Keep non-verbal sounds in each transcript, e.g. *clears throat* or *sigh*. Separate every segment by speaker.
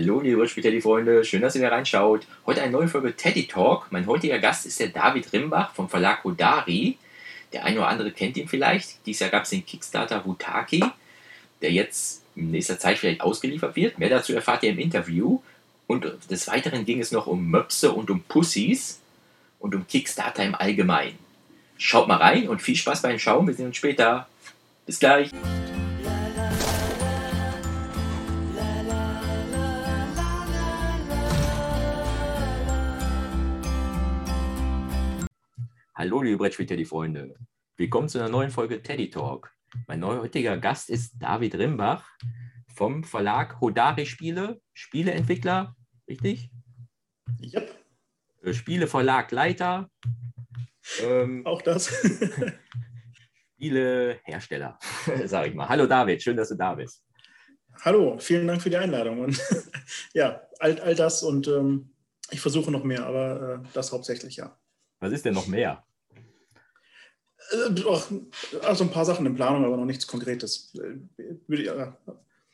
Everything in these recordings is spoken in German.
Speaker 1: Hallo, liebe Spielteddy-Freunde, schön, dass ihr wieder reinschaut. Heute eine neue Folge Teddy Talk. Mein heutiger Gast ist der David Rimbach vom Verlag Hodari. Der eine oder andere kennt ihn vielleicht. Dieses Jahr gab es den Kickstarter Wutaki, der jetzt in nächster Zeit vielleicht ausgeliefert wird. Mehr dazu erfahrt ihr im Interview. Und des Weiteren ging es noch um Möpse und um Pussys und um Kickstarter im Allgemeinen. Schaut mal rein und viel Spaß beim Schauen. Wir sehen uns später. Bis gleich. Hallo, liebe Brettspiel-Teddy-Freunde. Willkommen zu einer neuen Folge Teddy Talk. Mein heutiger Gast ist David Rimbach vom Verlag Hodari Spiele, Spieleentwickler, richtig?
Speaker 2: Yep.
Speaker 1: Äh, Spieleverlagleiter.
Speaker 2: Ähm, Auch das. *laughs*
Speaker 1: Spielehersteller, *laughs* sage ich mal. Hallo David, schön, dass du da bist.
Speaker 2: Hallo, vielen Dank für die Einladung. Und *laughs* ja, all, all das und ähm, ich versuche noch mehr, aber äh, das hauptsächlich ja.
Speaker 1: Was ist denn noch mehr?
Speaker 2: Äh, also ein paar Sachen in Planung, aber noch nichts Konkretes.
Speaker 1: Äh,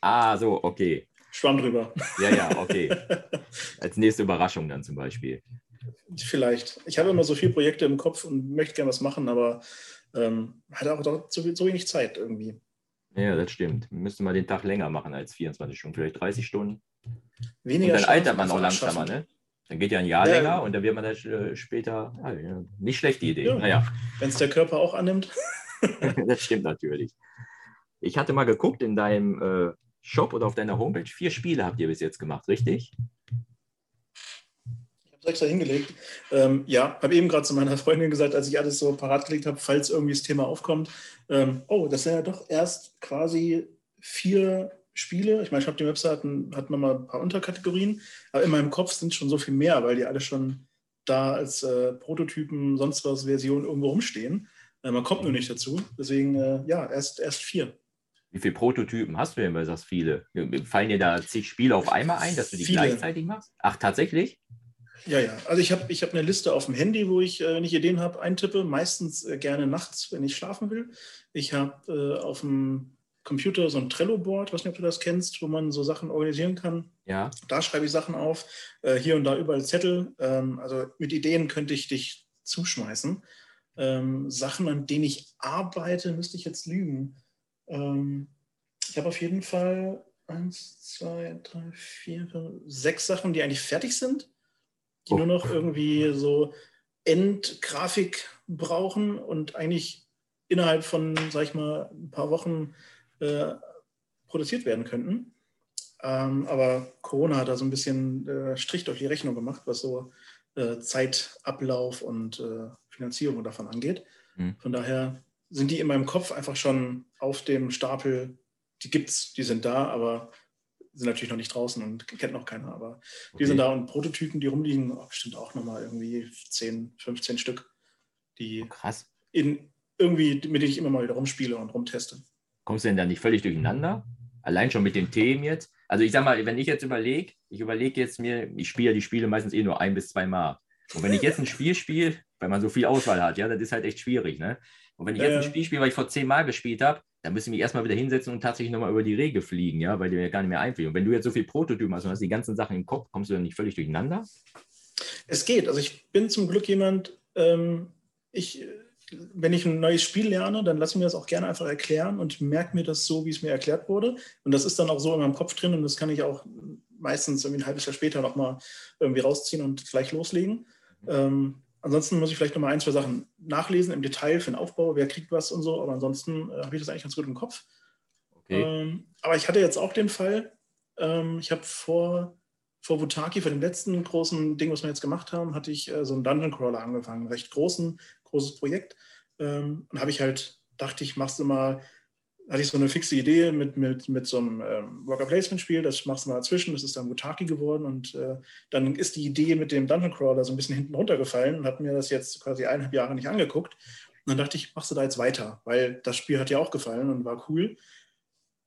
Speaker 1: ah, so, okay.
Speaker 2: Schwamm drüber.
Speaker 1: Ja, ja, okay. *laughs* Als nächste Überraschung dann zum Beispiel.
Speaker 2: Vielleicht. Ich habe immer so viele Projekte im Kopf und möchte gerne was machen, aber ähm, hatte auch doch so, so wenig Zeit irgendwie.
Speaker 1: Ja, das stimmt. Müsste mal den Tag länger machen als 24 Stunden, vielleicht 30 Stunden.
Speaker 2: Weniger
Speaker 1: und dann altert man auch langsamer, ne? Dann geht ja ein Jahr ja, länger und dann wird man das äh, später. Ja, nicht schlechte Idee. Ja. Naja.
Speaker 2: Wenn es der Körper auch annimmt. *laughs* *laughs*
Speaker 1: das stimmt natürlich. Ich hatte mal geguckt in deinem äh, Shop oder auf deiner Homepage. Vier Spiele habt ihr bis jetzt gemacht, richtig?
Speaker 2: Ich habe es extra hingelegt. Ähm, ja, habe eben gerade zu meiner *laughs* Freundin gesagt, als ich alles so parat gelegt habe, falls irgendwie das Thema aufkommt. Ähm, oh, das sind ja doch erst quasi vier Spiele. Ich meine, ich habe die Website hat nochmal ein paar Unterkategorien, aber in meinem Kopf sind schon so viel mehr, weil die alle schon da als äh, Prototypen, sonst was Version irgendwo rumstehen. Äh, man kommt nur nicht dazu. Deswegen, äh, ja, erst, erst vier.
Speaker 1: Wie viele Prototypen hast du denn, weil du sagst viele? Fallen dir da zig Spiele auf einmal ein, dass du die viele. gleichzeitig machst? Ach, tatsächlich?
Speaker 2: Ja, ja. Also ich habe ich hab eine Liste auf dem Handy, wo ich, äh, wenn ich Ideen habe, eintippe. Meistens äh, gerne nachts, wenn ich schlafen will. Ich habe äh, auf dem Computer so ein Trello-Board, weiß nicht, ob du das kennst, wo man so Sachen organisieren kann.
Speaker 1: Ja.
Speaker 2: Da schreibe ich Sachen auf. Äh, hier und da überall Zettel. Ähm, also mit Ideen könnte ich dich zuschmeißen. Ähm, Sachen, an denen ich arbeite, müsste ich jetzt lügen. Ähm, ich habe auf jeden Fall eins, zwei, drei, vier, fünf, sechs Sachen, die eigentlich fertig sind, die oh. nur noch irgendwie so Endgrafik brauchen und eigentlich innerhalb von, sag ich mal, ein paar Wochen äh, produziert werden könnten. Ähm, aber Corona hat da so ein bisschen äh, Strich durch die Rechnung gemacht, was so äh, Zeitablauf und äh, Finanzierung davon angeht. Mhm. Von daher sind die in meinem Kopf einfach schon auf dem Stapel. Die gibt's, die sind da, aber sind natürlich noch nicht draußen und kennt noch keiner. Aber okay. die sind da und Prototypen, die rumliegen, oh, bestimmt auch nochmal irgendwie 10, 15 Stück, die
Speaker 1: oh.
Speaker 2: In, irgendwie, mit denen ich immer mal wieder rumspiele und rumteste
Speaker 1: kommst du denn da nicht völlig durcheinander? Allein schon mit den Themen jetzt. Also ich sag mal, wenn ich jetzt überlege, ich überlege jetzt mir, ich spiele die Spiele meistens eh nur ein bis zwei Mal. Und wenn ich jetzt ein Spiel spiele, weil man so viel Auswahl hat, ja, das ist halt echt schwierig, ne? Und wenn ich jetzt ein Spiel spiele, weil ich vor zehn Mal gespielt habe, dann müssen wir erstmal wieder hinsetzen und tatsächlich nochmal über die Regel fliegen, ja, weil die mir gar nicht mehr einfliegen. Und wenn du jetzt so viel Prototypen hast und hast die ganzen Sachen im Kopf, kommst du dann nicht völlig durcheinander?
Speaker 2: Es geht. Also ich bin zum Glück jemand, ähm, ich wenn ich ein neues Spiel lerne, dann lasse ich mir das auch gerne einfach erklären und merke mir das so, wie es mir erklärt wurde. Und das ist dann auch so in meinem Kopf drin und das kann ich auch meistens irgendwie ein halbes Jahr später nochmal irgendwie rausziehen und gleich loslegen. Mhm. Ähm, ansonsten muss ich vielleicht nochmal ein, zwei Sachen nachlesen im Detail für den Aufbau, wer kriegt was und so, aber ansonsten äh, habe ich das eigentlich ganz gut im Kopf. Okay. Ähm, aber ich hatte jetzt auch den Fall, ähm, ich habe vor, vor Wutaki, vor dem letzten großen Ding, was wir jetzt gemacht haben, hatte ich äh, so einen Dungeon Crawler angefangen, einen recht großen großes Projekt. Ähm, und habe ich halt, dachte ich, machst du mal, hatte ich so eine fixe Idee mit, mit, mit so einem ähm, Worker Placement Spiel, das machst du mal dazwischen, das ist dann Mutaki geworden und äh, dann ist die Idee mit dem Dungeon Crawler so ein bisschen *laughs* hinten runtergefallen und hat mir das jetzt quasi eineinhalb Jahre nicht angeguckt. Und dann dachte ich, machst du da jetzt weiter, weil das Spiel hat ja auch gefallen und war cool.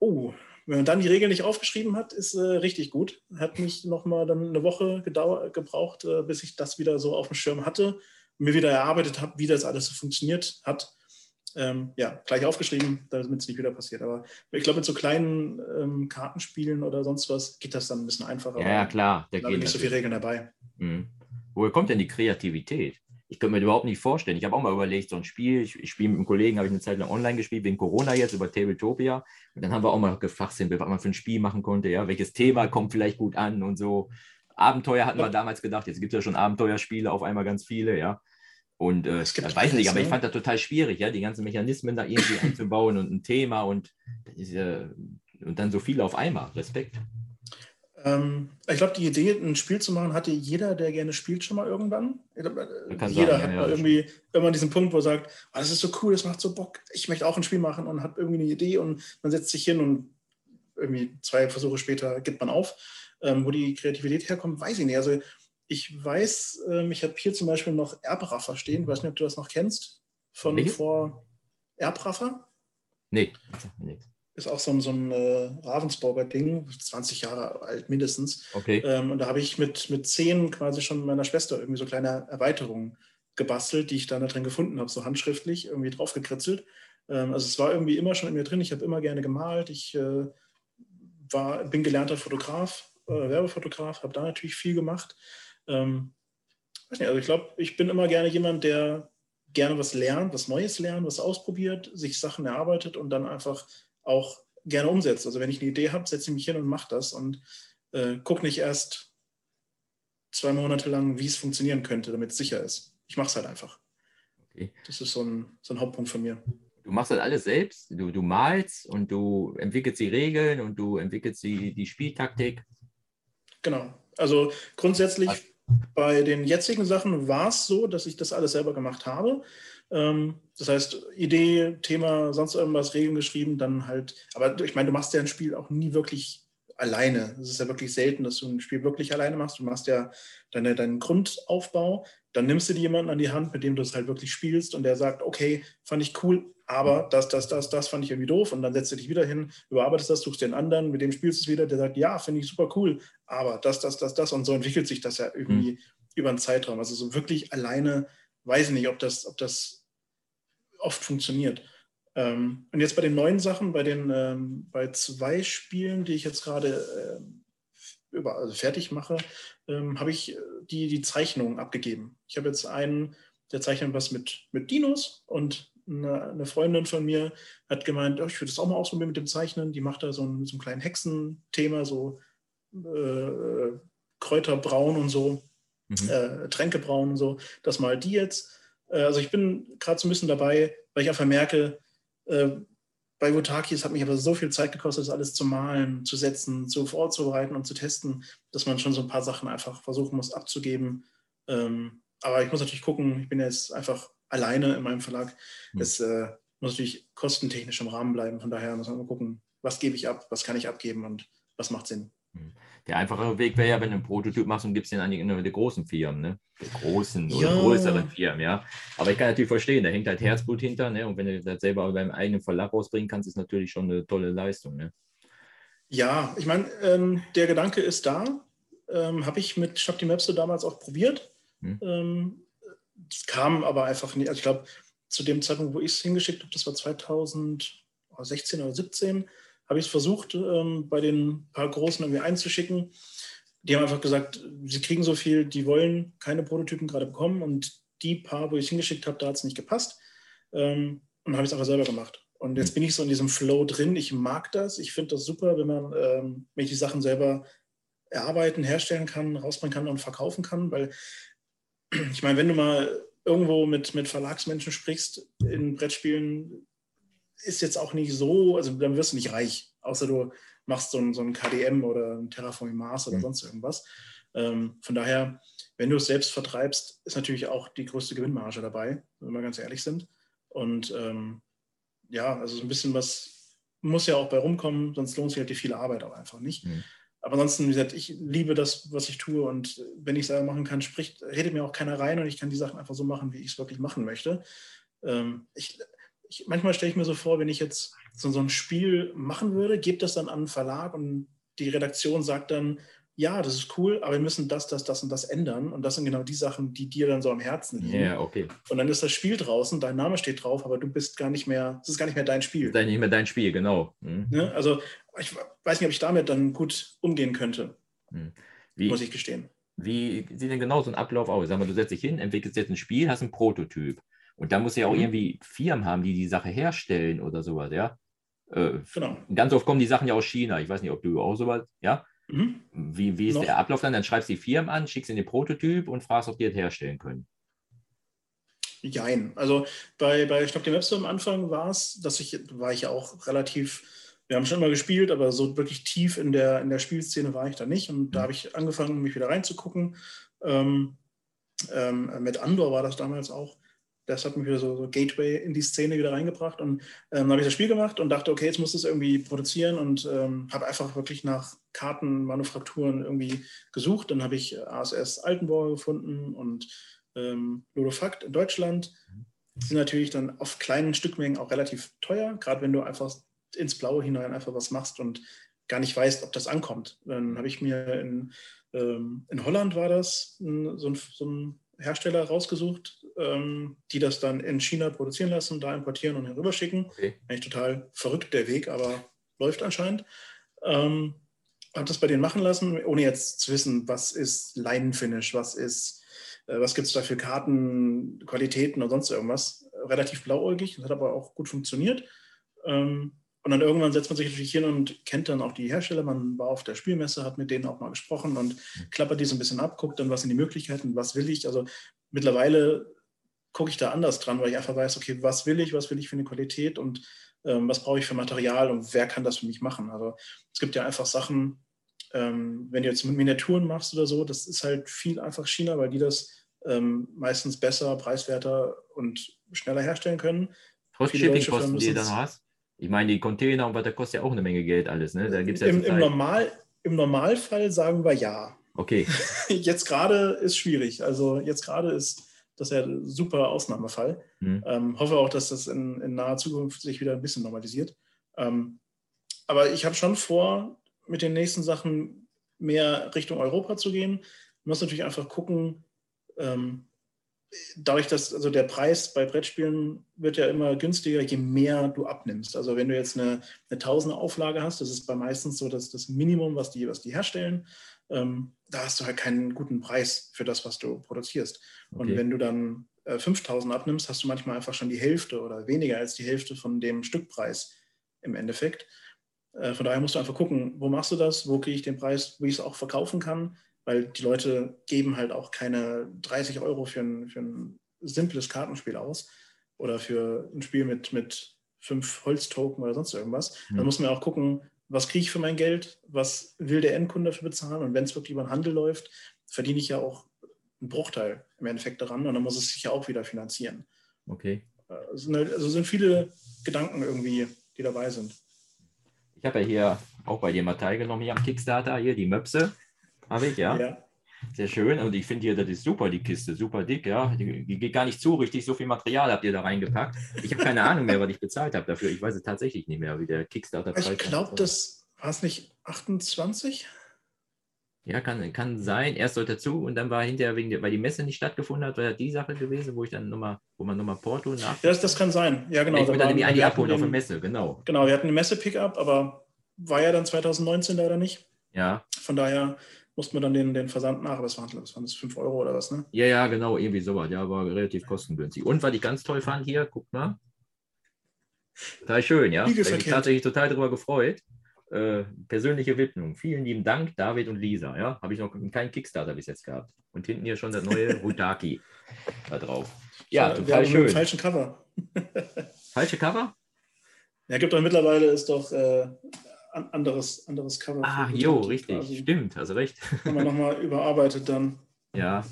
Speaker 2: Oh, wenn man dann die Regeln nicht aufgeschrieben hat, ist äh, richtig gut. Hat mich nochmal dann eine Woche gebraucht, äh, bis ich das wieder so auf dem Schirm hatte mir wieder erarbeitet habe, wie das alles so funktioniert hat. Ähm, ja, gleich aufgeschrieben, damit es nicht wieder passiert. Aber ich glaube, mit so kleinen ähm, Kartenspielen oder sonst was geht das dann ein bisschen einfacher.
Speaker 1: Ja, klar.
Speaker 2: Da sind nicht so viele Regeln dabei.
Speaker 1: Mhm. Woher kommt denn die Kreativität? Ich könnte mir das überhaupt nicht vorstellen. Ich habe auch mal überlegt, so ein Spiel, ich, ich spiele mit einem Kollegen, habe ich eine Zeit lang online gespielt, wegen Corona jetzt über Tabletopia. Und dann haben wir auch mal gefachsimpelt, was man für ein Spiel machen konnte, ja, welches Thema kommt vielleicht gut an und so. Abenteuer hatten wir damals gedacht, jetzt gibt es ja schon Abenteuerspiele, auf einmal ganz viele, ja. Und äh, ich weiß nicht, aber ich fand das total schwierig, ja, die ganzen Mechanismen da irgendwie *laughs* einzubauen und ein Thema und, äh, und dann so viel auf einmal. Respekt.
Speaker 2: Ähm, ich glaube, die Idee, ein Spiel zu machen, hatte jeder, der gerne spielt, schon mal irgendwann. Glaub, jeder sagen, hat ja, mal irgendwie irgendwann diesen Punkt, wo er sagt, oh, das ist so cool, das macht so Bock, ich möchte auch ein Spiel machen und hat irgendwie eine Idee und man setzt sich hin und irgendwie zwei Versuche später gibt man auf. Ähm, wo die Kreativität herkommt, weiß ich nicht. Also ich weiß, ähm, ich habe hier zum Beispiel noch Erbraffer stehen. Ich weiß nicht, ob du das noch kennst. Von nee. vor Erbraffer?
Speaker 1: Nee.
Speaker 2: Ist auch so ein, so ein äh, Ravensburger Ding, 20 Jahre alt mindestens.
Speaker 1: Okay.
Speaker 2: Ähm, und da habe ich mit, mit zehn quasi schon meiner Schwester irgendwie so kleine Erweiterungen gebastelt, die ich dann da drin gefunden habe, so handschriftlich irgendwie draufgekritzelt. Ähm, also es war irgendwie immer schon in mir drin. Ich habe immer gerne gemalt. Ich äh, war, bin gelernter Fotograf, äh, Werbefotograf, habe da natürlich viel gemacht. Ähm, nicht, also ich glaube, ich bin immer gerne jemand, der gerne was lernt, was Neues lernt, was ausprobiert, sich Sachen erarbeitet und dann einfach auch gerne umsetzt. Also wenn ich eine Idee habe, setze ich mich hin und mache das und äh, gucke nicht erst zwei Monate lang, wie es funktionieren könnte, damit es sicher ist. Ich mache es halt einfach. Okay. Das ist so ein, so ein Hauptpunkt von mir.
Speaker 1: Du machst das alles selbst, du, du malst und du entwickelst die Regeln und du entwickelst die, die Spieltaktik.
Speaker 2: Genau. Also grundsätzlich? Bei den jetzigen Sachen war es so, dass ich das alles selber gemacht habe. Ähm, das heißt, Idee, Thema, sonst irgendwas, Regeln geschrieben, dann halt, aber ich meine, du machst ja ein Spiel auch nie wirklich alleine. Es ist ja wirklich selten, dass du ein Spiel wirklich alleine machst. Du machst ja deine, deinen Grundaufbau, dann nimmst du dir jemanden an die Hand, mit dem du es halt wirklich spielst und der sagt, okay, fand ich cool, aber das, das, das, das fand ich irgendwie doof und dann setzt du dich wieder hin, überarbeitest das, suchst den anderen, mit dem spielst du es wieder, der sagt, ja, finde ich super cool, aber das, das, das, das und so entwickelt sich das ja irgendwie mhm. über einen Zeitraum. Also so wirklich alleine weiß ich nicht, ob das, ob das oft funktioniert. Ähm, und jetzt bei den neuen Sachen, bei den ähm, bei zwei Spielen, die ich jetzt gerade äh, also fertig mache, ähm, habe ich die, die Zeichnungen abgegeben. Ich habe jetzt einen, der zeichnet was mit, mit Dinos und eine, eine Freundin von mir hat gemeint, oh, ich würde das auch mal ausprobieren mit dem Zeichnen. Die macht da so ein, so ein kleines Hexenthema, so äh, Kräuterbraun und so, mhm. äh, Tränkebraun und so. Das mal die jetzt. Äh, also ich bin gerade so ein bisschen dabei, weil ich einfach merke, äh, bei Wotaki, es hat mich aber so viel Zeit gekostet, das alles zu malen, zu setzen, zu vorzubereiten und zu testen, dass man schon so ein paar Sachen einfach versuchen muss abzugeben. Ähm, aber ich muss natürlich gucken, ich bin jetzt einfach alleine in meinem Verlag. Mhm. Es äh, muss natürlich kostentechnisch im Rahmen bleiben. Von daher muss man mal gucken, was gebe ich ab, was kann ich abgeben und was macht Sinn.
Speaker 1: Hm. Der einfache Weg wäre ja, wenn du einen Prototyp machst und gibst den an die, die großen Firmen, ne? Die großen oder ja. größeren Firmen, ja. Aber ich kann natürlich verstehen, da hängt halt Herzblut hinter, ne? Und wenn du das selber beim eigenen Verlag rausbringen kannst, ist natürlich schon eine tolle Leistung, ne?
Speaker 2: Ja, ich meine, ähm, der Gedanke ist da. Ähm, Habe ich mit Shop die Maps damals auch probiert. Hm. Ähm, es kam aber einfach nicht. Also ich glaube, zu dem Zeitpunkt, wo ich es hingeschickt habe, das war 2016 oder 17, habe ich es versucht, ähm, bei den paar Großen irgendwie einzuschicken. Die haben einfach gesagt, sie kriegen so viel, die wollen keine Prototypen gerade bekommen. Und die paar, wo ich es hingeschickt habe, da hat es nicht gepasst. Ähm, und habe ich es einfach selber gemacht. Und jetzt bin ich so in diesem Flow drin. Ich mag das. Ich finde das super, wenn man, ähm, wenn ich die Sachen selber erarbeiten, herstellen kann, rausbringen kann und verkaufen kann, weil ich meine, wenn du mal irgendwo mit, mit Verlagsmenschen sprichst in Brettspielen, ist jetzt auch nicht so, also dann wirst du nicht reich, außer du machst so ein, so ein KDM oder ein Terraforming Mars oder mhm. sonst irgendwas. Ähm, von daher, wenn du es selbst vertreibst, ist natürlich auch die größte Gewinnmarge dabei, wenn wir ganz ehrlich sind. Und ähm, ja, also so ein bisschen was muss ja auch bei rumkommen, sonst lohnt sich halt die viele Arbeit auch einfach nicht. Mhm. Aber ansonsten, wie gesagt, ich liebe das, was ich tue und wenn ich es selber machen kann, spricht, redet mir auch keiner rein und ich kann die Sachen einfach so machen, wie ich es wirklich machen möchte. Ähm, ich, ich, manchmal stelle ich mir so vor, wenn ich jetzt so, so ein Spiel machen würde, gebe das dann an einen Verlag und die Redaktion sagt dann, ja, das ist cool, aber wir müssen das, das, das und das ändern. Und das sind genau die Sachen, die dir dann so am Herzen liegen.
Speaker 1: Ja, okay.
Speaker 2: Und dann ist das Spiel draußen, dein Name steht drauf, aber du bist gar nicht mehr, es ist gar nicht mehr dein Spiel.
Speaker 1: Das ist nicht mehr dein Spiel, genau. Hm.
Speaker 2: Ne? Also ich weiß nicht, ob ich damit dann gut umgehen könnte,
Speaker 1: Hm.
Speaker 2: muss
Speaker 1: Wie,
Speaker 2: ich gestehen.
Speaker 1: wie sieht denn genau so ein Ablauf aus? Sag mal, du setzt dich hin, entwickelst jetzt ein Spiel, hast ein Prototyp. Und da muss ja auch
Speaker 2: Mhm.
Speaker 1: irgendwie Firmen haben, die die Sache herstellen oder sowas, ja? Äh,
Speaker 2: Genau.
Speaker 1: ganz oft kommen die Sachen ja aus China. Ich weiß nicht, ob du auch sowas, ja?
Speaker 2: Mhm.
Speaker 1: Wie, wie ist
Speaker 2: Noch.
Speaker 1: der Ablauf dann? Dann schreibst du die Firmen an, schickst ihnen den Prototyp und fragst, ob die das herstellen können.
Speaker 2: Jein. Also bei, bei Stopp die Webster am Anfang war es, dass ich, war ich ja auch relativ, wir haben schon mal gespielt, aber so wirklich tief in der, in der Spielszene war ich da nicht. Und da habe ich angefangen, mich wieder reinzugucken. Ähm, ähm, mit Andor war das damals auch. Das hat mich wieder so, so Gateway in die Szene wieder reingebracht. Und ähm, dann habe ich das Spiel gemacht und dachte, okay, jetzt muss es irgendwie produzieren und ähm, habe einfach wirklich nach Kartenmanufakturen irgendwie gesucht. Dann habe ich ASS Altenburg gefunden und ähm, Ludofakt in Deutschland. Die sind natürlich dann auf kleinen Stückmengen auch relativ teuer, gerade wenn du einfach ins Blaue hinein einfach was machst und gar nicht weißt, ob das ankommt. Dann habe ich mir in, ähm, in Holland war das so, ein, so ein Hersteller rausgesucht, ähm, die das dann in China produzieren lassen, da importieren und herüberschicken.
Speaker 1: Okay.
Speaker 2: Eigentlich total verrückt der Weg, aber läuft anscheinend. Ähm, habe das bei denen machen lassen, ohne jetzt zu wissen, was ist Leinenfinish, was ist, äh, was gibt es da für Karten, Qualitäten und sonst irgendwas. Relativ blauäugig, das hat aber auch gut funktioniert. Ähm, und dann irgendwann setzt man sich natürlich hin und kennt dann auch die Hersteller. Man war auf der Spielmesse, hat mit denen auch mal gesprochen und klappert die so ein bisschen ab, guckt dann, was sind die Möglichkeiten, was will ich. Also mittlerweile gucke ich da anders dran, weil ich einfach weiß, okay, was will ich, was will ich für eine Qualität und ähm, was brauche ich für Material und wer kann das für mich machen. Also es gibt ja einfach Sachen, ähm, wenn du jetzt Miniaturen machst oder so, das ist halt viel einfach China, weil die das ähm, meistens besser, preiswerter und schneller herstellen können.
Speaker 1: Shippingkosten,
Speaker 2: Firmen
Speaker 1: die dann hast. Ich meine, die Container und was, das kostet ja auch eine Menge Geld alles, ne? Da gibt's ja
Speaker 2: Im, im, Normal, Im Normalfall sagen wir ja.
Speaker 1: Okay, *laughs*
Speaker 2: Jetzt gerade ist schwierig. Also jetzt gerade ist das ja ein super Ausnahmefall.
Speaker 1: Hm.
Speaker 2: Ähm, hoffe auch, dass das in, in naher Zukunft sich wieder ein bisschen normalisiert. Ähm, aber ich habe schon vor, mit den nächsten Sachen mehr Richtung Europa zu gehen. Man muss natürlich einfach gucken, ähm, dadurch, dass also der Preis bei Brettspielen wird ja immer günstiger, je mehr du abnimmst. Also wenn du jetzt eine, eine Tausender Auflage hast, das ist bei meistens so das, das Minimum, was die, was die herstellen, ähm, da hast du halt keinen guten Preis für das, was du produzierst. Und
Speaker 1: okay.
Speaker 2: wenn du dann äh, 5000 abnimmst, hast du manchmal einfach schon die Hälfte oder weniger als die Hälfte von dem Stückpreis im Endeffekt. Äh, von daher musst du einfach gucken, wo machst du das, wo kriege ich den Preis, wie ich es auch verkaufen kann, weil die Leute geben halt auch keine 30 Euro für ein, für ein simples Kartenspiel aus oder für ein Spiel mit, mit fünf Holztoken oder sonst irgendwas.
Speaker 1: Hm.
Speaker 2: Dann muss man auch gucken, was kriege ich für mein Geld, was will der Endkunde dafür bezahlen und wenn es wirklich über den Handel läuft, verdiene ich ja auch einen Bruchteil im Endeffekt daran und dann muss es sich ja auch wieder finanzieren.
Speaker 1: okay.
Speaker 2: Äh, halt, also sind viele Gedanken irgendwie, die dabei sind.
Speaker 1: Ich habe ja hier auch bei dir mal teilgenommen, hier am Kickstarter, hier die Möpse habe ich, ja.
Speaker 2: Ja.
Speaker 1: Sehr schön. Und ich finde hier, das ist super, die Kiste, super dick, ja. Die, die geht gar nicht zu, richtig. So viel Material habt ihr da reingepackt. Ich habe keine Ahnung mehr, was ich bezahlt habe dafür. Ich weiß es tatsächlich nicht mehr, wie der Kickstarter-Preis
Speaker 2: Ich glaube, das war es nicht 28?
Speaker 1: Ja, kann, kann sein. Erst sollte dazu und dann war hinterher, wegen der, weil die Messe nicht stattgefunden hat, war ja die Sache gewesen, wo ich dann nochmal, wo man nochmal Porto nach.
Speaker 2: Ja, das, das kann sein. Ja, genau.
Speaker 1: ich wollte nämlich eigentlich abholen auf der Messe, genau.
Speaker 2: Genau, wir hatten eine Messe-Pickup, aber war ja dann 2019 leider nicht.
Speaker 1: Ja,
Speaker 2: Von daher mussten wir dann den, den Versand nach, aber es waren, was waren das, 5 Euro oder was, ne?
Speaker 1: ja, ja, genau, irgendwie sowas. Ja, war relativ kostengünstig. Und was ich ganz toll fand hier, guck mal. Total schön, ja. Da habe ich mich tatsächlich total darüber gefreut. Äh, persönliche Widmung. Vielen lieben Dank, David und Lisa. Ja, habe ich noch keinen Kickstarter bis jetzt gehabt. Und hinten hier schon das neue *laughs* Rutaki da drauf. Ja,
Speaker 2: wir
Speaker 1: total schön.
Speaker 2: falschen Cover. *laughs*
Speaker 1: Falsche Cover?
Speaker 2: Ja, gibt doch mittlerweile ist doch äh, anderes, anderes Cover.
Speaker 1: Ah, jo, richtig.
Speaker 2: quasi.
Speaker 1: Stimmt, also recht.
Speaker 2: Haben wir nochmal *laughs* überarbeitet dann.
Speaker 1: Ja.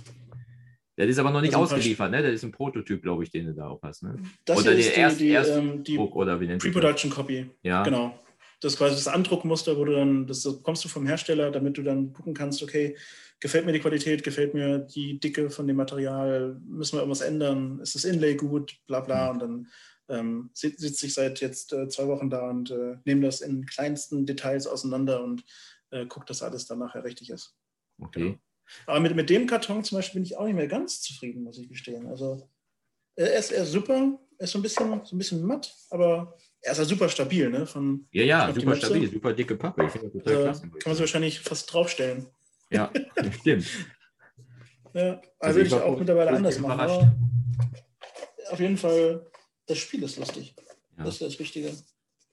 Speaker 1: Das ist aber noch nicht
Speaker 2: Also
Speaker 1: ausgeliefert, ne? Das ist ein Prototyp, glaube ich, den du da auch hast, ne?
Speaker 2: Das
Speaker 1: Oder der
Speaker 2: ist die,
Speaker 1: erst-
Speaker 2: die,
Speaker 1: erst-
Speaker 2: ähm, die
Speaker 1: Druck oder wie nennt?
Speaker 2: Pre-Production Copy.
Speaker 1: Ja.
Speaker 2: Genau. Das ist quasi das Andruckmuster, wo du dann, das bekommst du vom Hersteller, damit du dann gucken kannst, okay, gefällt mir die Qualität, gefällt mir die Dicke von dem Material, müssen wir irgendwas ändern, ist das Inlay gut, bla bla. Und dann ähm, sit- sitze ich seit jetzt äh, zwei Wochen da und äh, nehme das in kleinsten Details auseinander und äh, guckt, dass alles dann nachher richtig ist.
Speaker 1: Okay.
Speaker 2: Aber mit, mit dem Karton zum Beispiel bin ich auch nicht mehr ganz zufrieden, muss ich gestehen. Also er ist, er ist super, er ist so ein bisschen, so ein bisschen matt, aber er ist ja super stabil, ne? Von,
Speaker 1: Ja, ja, super stabil, super dicke Pappe. Ich finde das total
Speaker 2: äh,
Speaker 1: klasse.
Speaker 2: kann man sich wahrscheinlich fast draufstellen.
Speaker 1: Ja, stimmt. *laughs*
Speaker 2: Ja, also
Speaker 1: Also
Speaker 2: würde
Speaker 1: ich
Speaker 2: auch mittlerweile anders machen. Aber auf jeden Fall, das Spiel ist lustig.
Speaker 1: Ja.
Speaker 2: Das ist das Wichtige.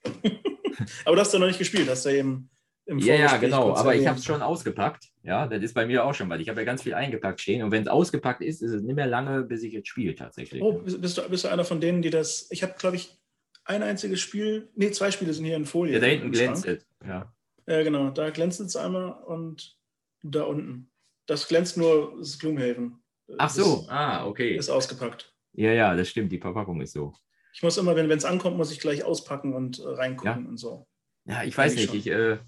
Speaker 2: *laughs* aber du hast ja noch nicht gespielt, hast du ja eben im
Speaker 1: Ja, ja, genau. Aber ich habe es schon ausgepackt. Ja, das ist bei mir auch schon, weil ich habe ja ganz viel eingepackt stehen. Und wenn es ausgepackt ist, ist es nicht mehr lange, bis ich jetzt spiele tatsächlich.
Speaker 2: Oh, bist du, bist du einer von denen, die das. Ich habe, glaube ich, ein einziges Spiel. Nee, zwei Spiele sind hier in Folie.
Speaker 1: ja, da hinten glänzt es. Ja.
Speaker 2: Ja, genau. Da glänzt es einmal und da unten. Das glänzt nur das Gloomhaven.
Speaker 1: Ach so,
Speaker 2: Das
Speaker 1: ah, okay.
Speaker 2: Ist ausgepackt.
Speaker 1: Ja, ja, das stimmt. Die Verpackung ist so.
Speaker 2: Ich muss immer, wenn es ankommt, muss ich gleich auspacken und äh, reingucken und so.
Speaker 1: Ja, ich weiß nicht. Ich, äh,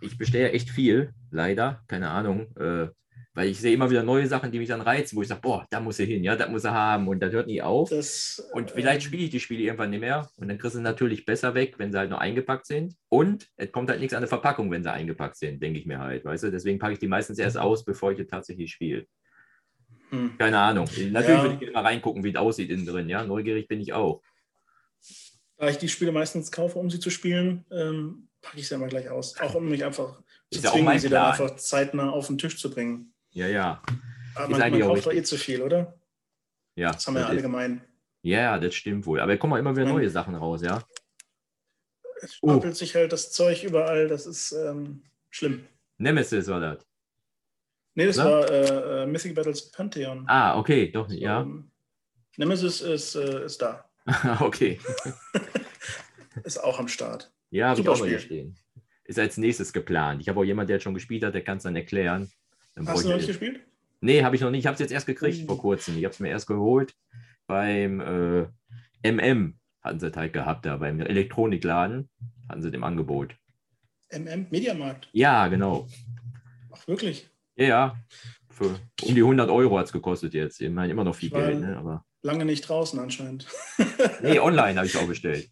Speaker 1: ich bestelle echt viel, leider. Keine Ahnung. Äh, weil ich sehe immer wieder neue Sachen, die mich dann reizen, wo ich sage, boah, da muss er hin, ja, das muss er haben und das hört nie auf.
Speaker 2: Das,
Speaker 1: Und
Speaker 2: äh,
Speaker 1: vielleicht spiele ich die Spiele irgendwann nicht mehr und dann kriegst du sie natürlich besser weg, wenn sie halt noch eingepackt sind. Und es kommt halt nichts an der Verpackung, wenn sie eingepackt sind, denke ich mir halt, weißt du? Deswegen packe ich die meistens erst aus, bevor ich tatsächlich spiele.
Speaker 2: hm.
Speaker 1: Keine Ahnung. Natürlich
Speaker 2: Ja.
Speaker 1: würde ich mal reingucken, wie es aussieht innen drin, ja. Neugierig bin ich auch.
Speaker 2: Da ich die Spiele meistens kaufe, um sie zu spielen, ähm, packe ich sie immer gleich aus. Auch um mich einfach zu zwingen, sie dann
Speaker 1: Plan.
Speaker 2: einfach zeitnah auf den Tisch zu bringen.
Speaker 1: Ja, ja.
Speaker 2: Aber man, man kauft doch eh zu viel, oder?
Speaker 1: Ja,
Speaker 2: Das haben wir ja alle gemein.
Speaker 1: ja, das stimmt wohl. Aber es kommen auch immer wieder neue Sachen raus, ja.
Speaker 2: Es
Speaker 1: Oh.
Speaker 2: stapelt sich halt das Zeug überall. Das ist ähm, schlimm.
Speaker 1: Nemesis war das.
Speaker 2: Nee, das
Speaker 1: Na?
Speaker 2: war äh, äh, Mythic Battles Pantheon.
Speaker 1: Ah, okay, doch, ja.
Speaker 2: Ähm, Nemesis ist, äh, ist da. *laughs*
Speaker 1: okay. *laughs*
Speaker 2: Ist auch am Start.
Speaker 1: Ja, habe ich auch hier stehen. Ist als nächstes geplant. Ich habe auch jemanden, der jetzt schon gespielt hat, der kann es dann erklären. Dann
Speaker 2: Hast du noch
Speaker 1: ich-
Speaker 2: nicht gespielt?
Speaker 1: Nee, habe ich noch nicht. Ich habe es jetzt erst gekriegt
Speaker 2: Oh.
Speaker 1: vor kurzem. Ich habe es mir erst geholt beim äh, MM. Hatten sie halt gehabt, da beim Elektronikladen. Hatten sie dem Angebot.
Speaker 2: MM, Mediamarkt.
Speaker 1: Ja, genau.
Speaker 2: Ach, wirklich?
Speaker 1: Ja, ja. Für um die 100 Euro hat es gekostet jetzt. Ich meine, immer noch viel
Speaker 2: war-
Speaker 1: Geld, ne? aber.
Speaker 2: Lange nicht draußen anscheinend. *laughs*
Speaker 1: Nee, online habe ich es auch bestellt.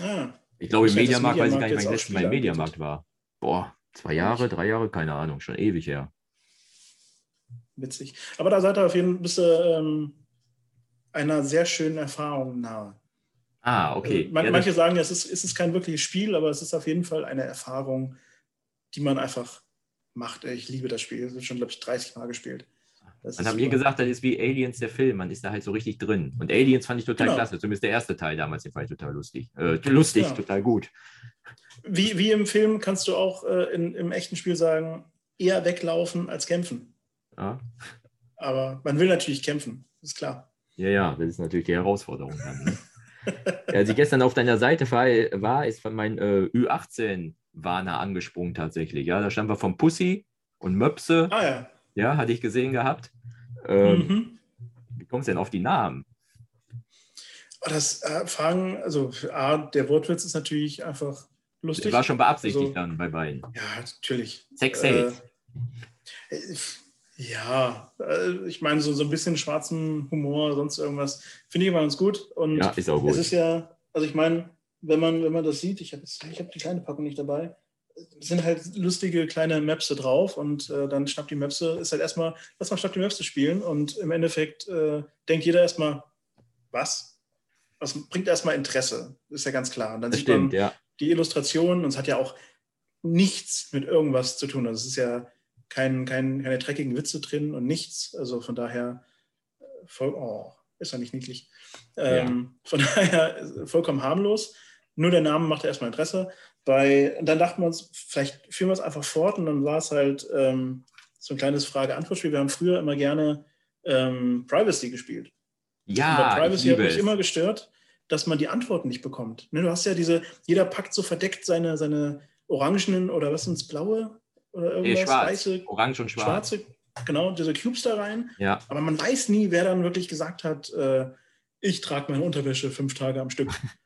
Speaker 2: ah,
Speaker 1: Ich glaube, im Mediamarkt weiß ich gar nicht, wann ich letztes Mal im Mediamarkt war. Boah, zwei Jahre, drei Jahre, keine Ahnung, schon ewig her.
Speaker 2: witzig. Aber da seid ihr auf jeden Fall bist ähm, einer sehr schönen Erfahrung nahe.
Speaker 1: Ah, okay.
Speaker 2: Äh, man,
Speaker 1: Ja,
Speaker 2: manche sagen, es ist, es ist kein wirkliches Spiel, aber es ist auf jeden Fall eine Erfahrung, die man einfach macht. Ich liebe das Spiel. Das wird schon, glaube ich, 30 Mal gespielt. Das
Speaker 1: Man hat mir gesagt, das ist wie Aliens der Film. Man ist da halt so richtig drin. Und Aliens fand ich total
Speaker 2: Genau.
Speaker 1: klasse. Zumindest der erste Teil damals, den fand ich total lustig. Äh, lustig,
Speaker 2: Ja.
Speaker 1: total gut.
Speaker 2: Wie, wie im Film kannst du auch äh, in, im echten Spiel sagen, eher weglaufen als kämpfen.
Speaker 1: Ja.
Speaker 2: Aber man will natürlich kämpfen, ist klar.
Speaker 1: ja, ja, das ist natürlich die Herausforderung. Dann, ne? *laughs* Als ich gestern auf deiner Seite war, ist von meinem äh, Ü18-Warner angesprungen tatsächlich. Ja, da stand wir vom Pussy und Möpse.
Speaker 2: Ah ja.
Speaker 1: Ja, hatte ich gesehen gehabt. Ähm,
Speaker 2: Mhm.
Speaker 1: Wie kommst du denn auf die Namen?
Speaker 2: Das äh, Fragen, also A, der Wortwitz ist natürlich einfach lustig.
Speaker 1: Das war schon beabsichtigt
Speaker 2: Also-
Speaker 1: dann bei beiden.
Speaker 2: Ja, natürlich.
Speaker 1: Sex.
Speaker 2: Äh, äh, ja, äh, ich meine, so, so ein bisschen schwarzen Humor, sonst irgendwas, finde ich immer ganz gut. Und
Speaker 1: ja, ist auch gut.
Speaker 2: es ist ja, also ich meine, wenn man, wenn man das sieht, ich habe ich hab die kleine Packung nicht dabei, sind halt lustige kleine Mapse drauf und äh, dann schnappt die Mapse, ist halt erstmal, lass mal schnappt die Mapse spielen und im Endeffekt äh, denkt jeder erstmal, was? Das bringt erstmal Interesse, ist ja ganz klar. Und dann
Speaker 1: das
Speaker 2: sieht man,
Speaker 1: stimmt, ja.
Speaker 2: die Illustration und es hat ja auch nichts mit irgendwas zu tun. Also es ist ja kein, kein, keine dreckigen Witze drin und nichts. Also von daher, äh, voll, oh, ist ja nicht niedlich. Ähm, Von *laughs* daher äh, vollkommen harmlos. Nur der Name macht erstmal Interesse. Bei, und dann dachten wir uns, vielleicht führen wir es einfach fort und dann war es halt ähm, so ein kleines Frage-Antwort-Spiel. Wir haben früher immer gerne ähm, Privacy gespielt. Und bei
Speaker 1: Ja,
Speaker 2: Privacy hat mich
Speaker 1: es.
Speaker 2: immer gestört, dass man die Antworten nicht bekommt. Ne, du hast ja diese, jeder packt so verdeckt seine, seine orangenen oder was sind es, blaue oder
Speaker 1: Nee,
Speaker 2: irgendwas,
Speaker 1: schwarz.
Speaker 2: weiße,
Speaker 1: Orange und schwarz.
Speaker 2: schwarze, genau, diese Cubes da rein.
Speaker 1: Ja,
Speaker 2: Aber man weiß nie, wer dann wirklich gesagt hat, äh, ich trage meine Unterwäsche fünf Tage am Stück. *laughs*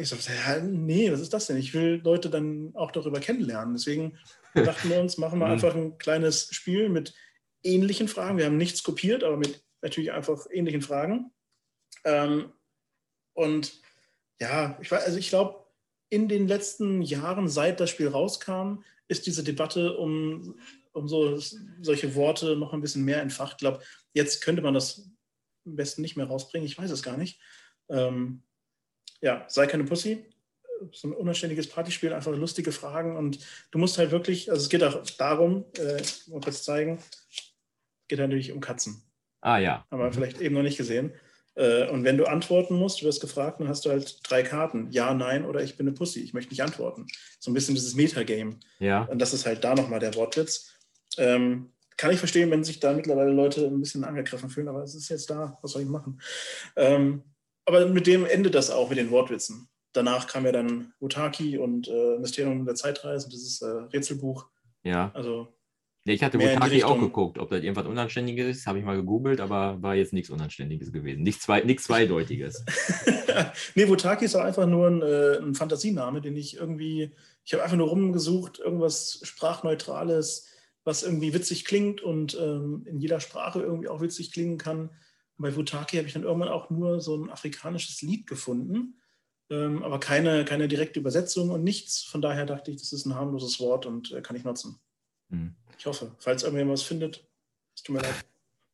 Speaker 2: Ich so, ja, nee, was ist das denn? Ich will Leute dann auch darüber kennenlernen. Deswegen dachten wir uns, machen wir *laughs*
Speaker 1: Mhm.
Speaker 2: einfach ein kleines Spiel mit ähnlichen Fragen. Wir haben nichts kopiert, aber mit natürlich einfach ähnlichen Fragen. Ähm, und ja, ich, weiß- also ich glaube, in den letzten Jahren, seit das Spiel rauskam, ist diese Debatte um, um so, solche Worte noch ein bisschen mehr entfacht. Ich glaube, jetzt könnte man das am besten nicht mehr rausbringen. Ich weiß es gar nicht. Ähm, ja, sei keine Pussy. So ein unanständiges Partyspiel, einfach lustige Fragen und du musst halt wirklich, also es geht auch darum, äh, mal kurz zeigen, geht natürlich um Katzen.
Speaker 1: Ah ja.
Speaker 2: Haben wir vielleicht eben noch nicht gesehen. Äh, und wenn du antworten musst, du wirst gefragt, dann hast du halt drei Karten. Ja, nein oder ich bin eine Pussy. Ich möchte nicht antworten. So ein bisschen dieses Metagame.
Speaker 1: Ja.
Speaker 2: Und das ist halt da nochmal der Wortwitz. Ähm, kann ich verstehen, wenn sich da mittlerweile Leute ein bisschen angegriffen fühlen, aber es ist jetzt da. Was soll ich machen? Ähm, aber mit dem endet das auch mit den Wortwitzen. Danach kam ja dann Utaki und äh, Mysterium der Zeitreise, dieses äh, Rätselbuch.
Speaker 1: Ja.
Speaker 2: Also
Speaker 1: Nee, ich hatte Wotaki auch geguckt, ob das irgendwas Unanständiges ist, habe ich mal gegoogelt, aber war jetzt nichts Unanständiges gewesen. Nichts, zwei, nichts Zweideutiges. *laughs*
Speaker 2: nee, Wotaki ist auch einfach nur ein, äh, ein Fantasiename, den ich irgendwie, ich habe einfach nur rumgesucht, irgendwas Sprachneutrales, was irgendwie witzig klingt und ähm, in jeder Sprache irgendwie auch witzig klingen kann. Und bei Wotaki habe ich dann irgendwann auch nur so ein afrikanisches Lied gefunden, ähm, aber keine, keine direkte Übersetzung und nichts. Von daher dachte ich, das ist ein harmloses Wort und äh, kann ich nutzen.
Speaker 1: Hm.
Speaker 2: Ich hoffe, falls irgendjemand was findet, es tut mir leid.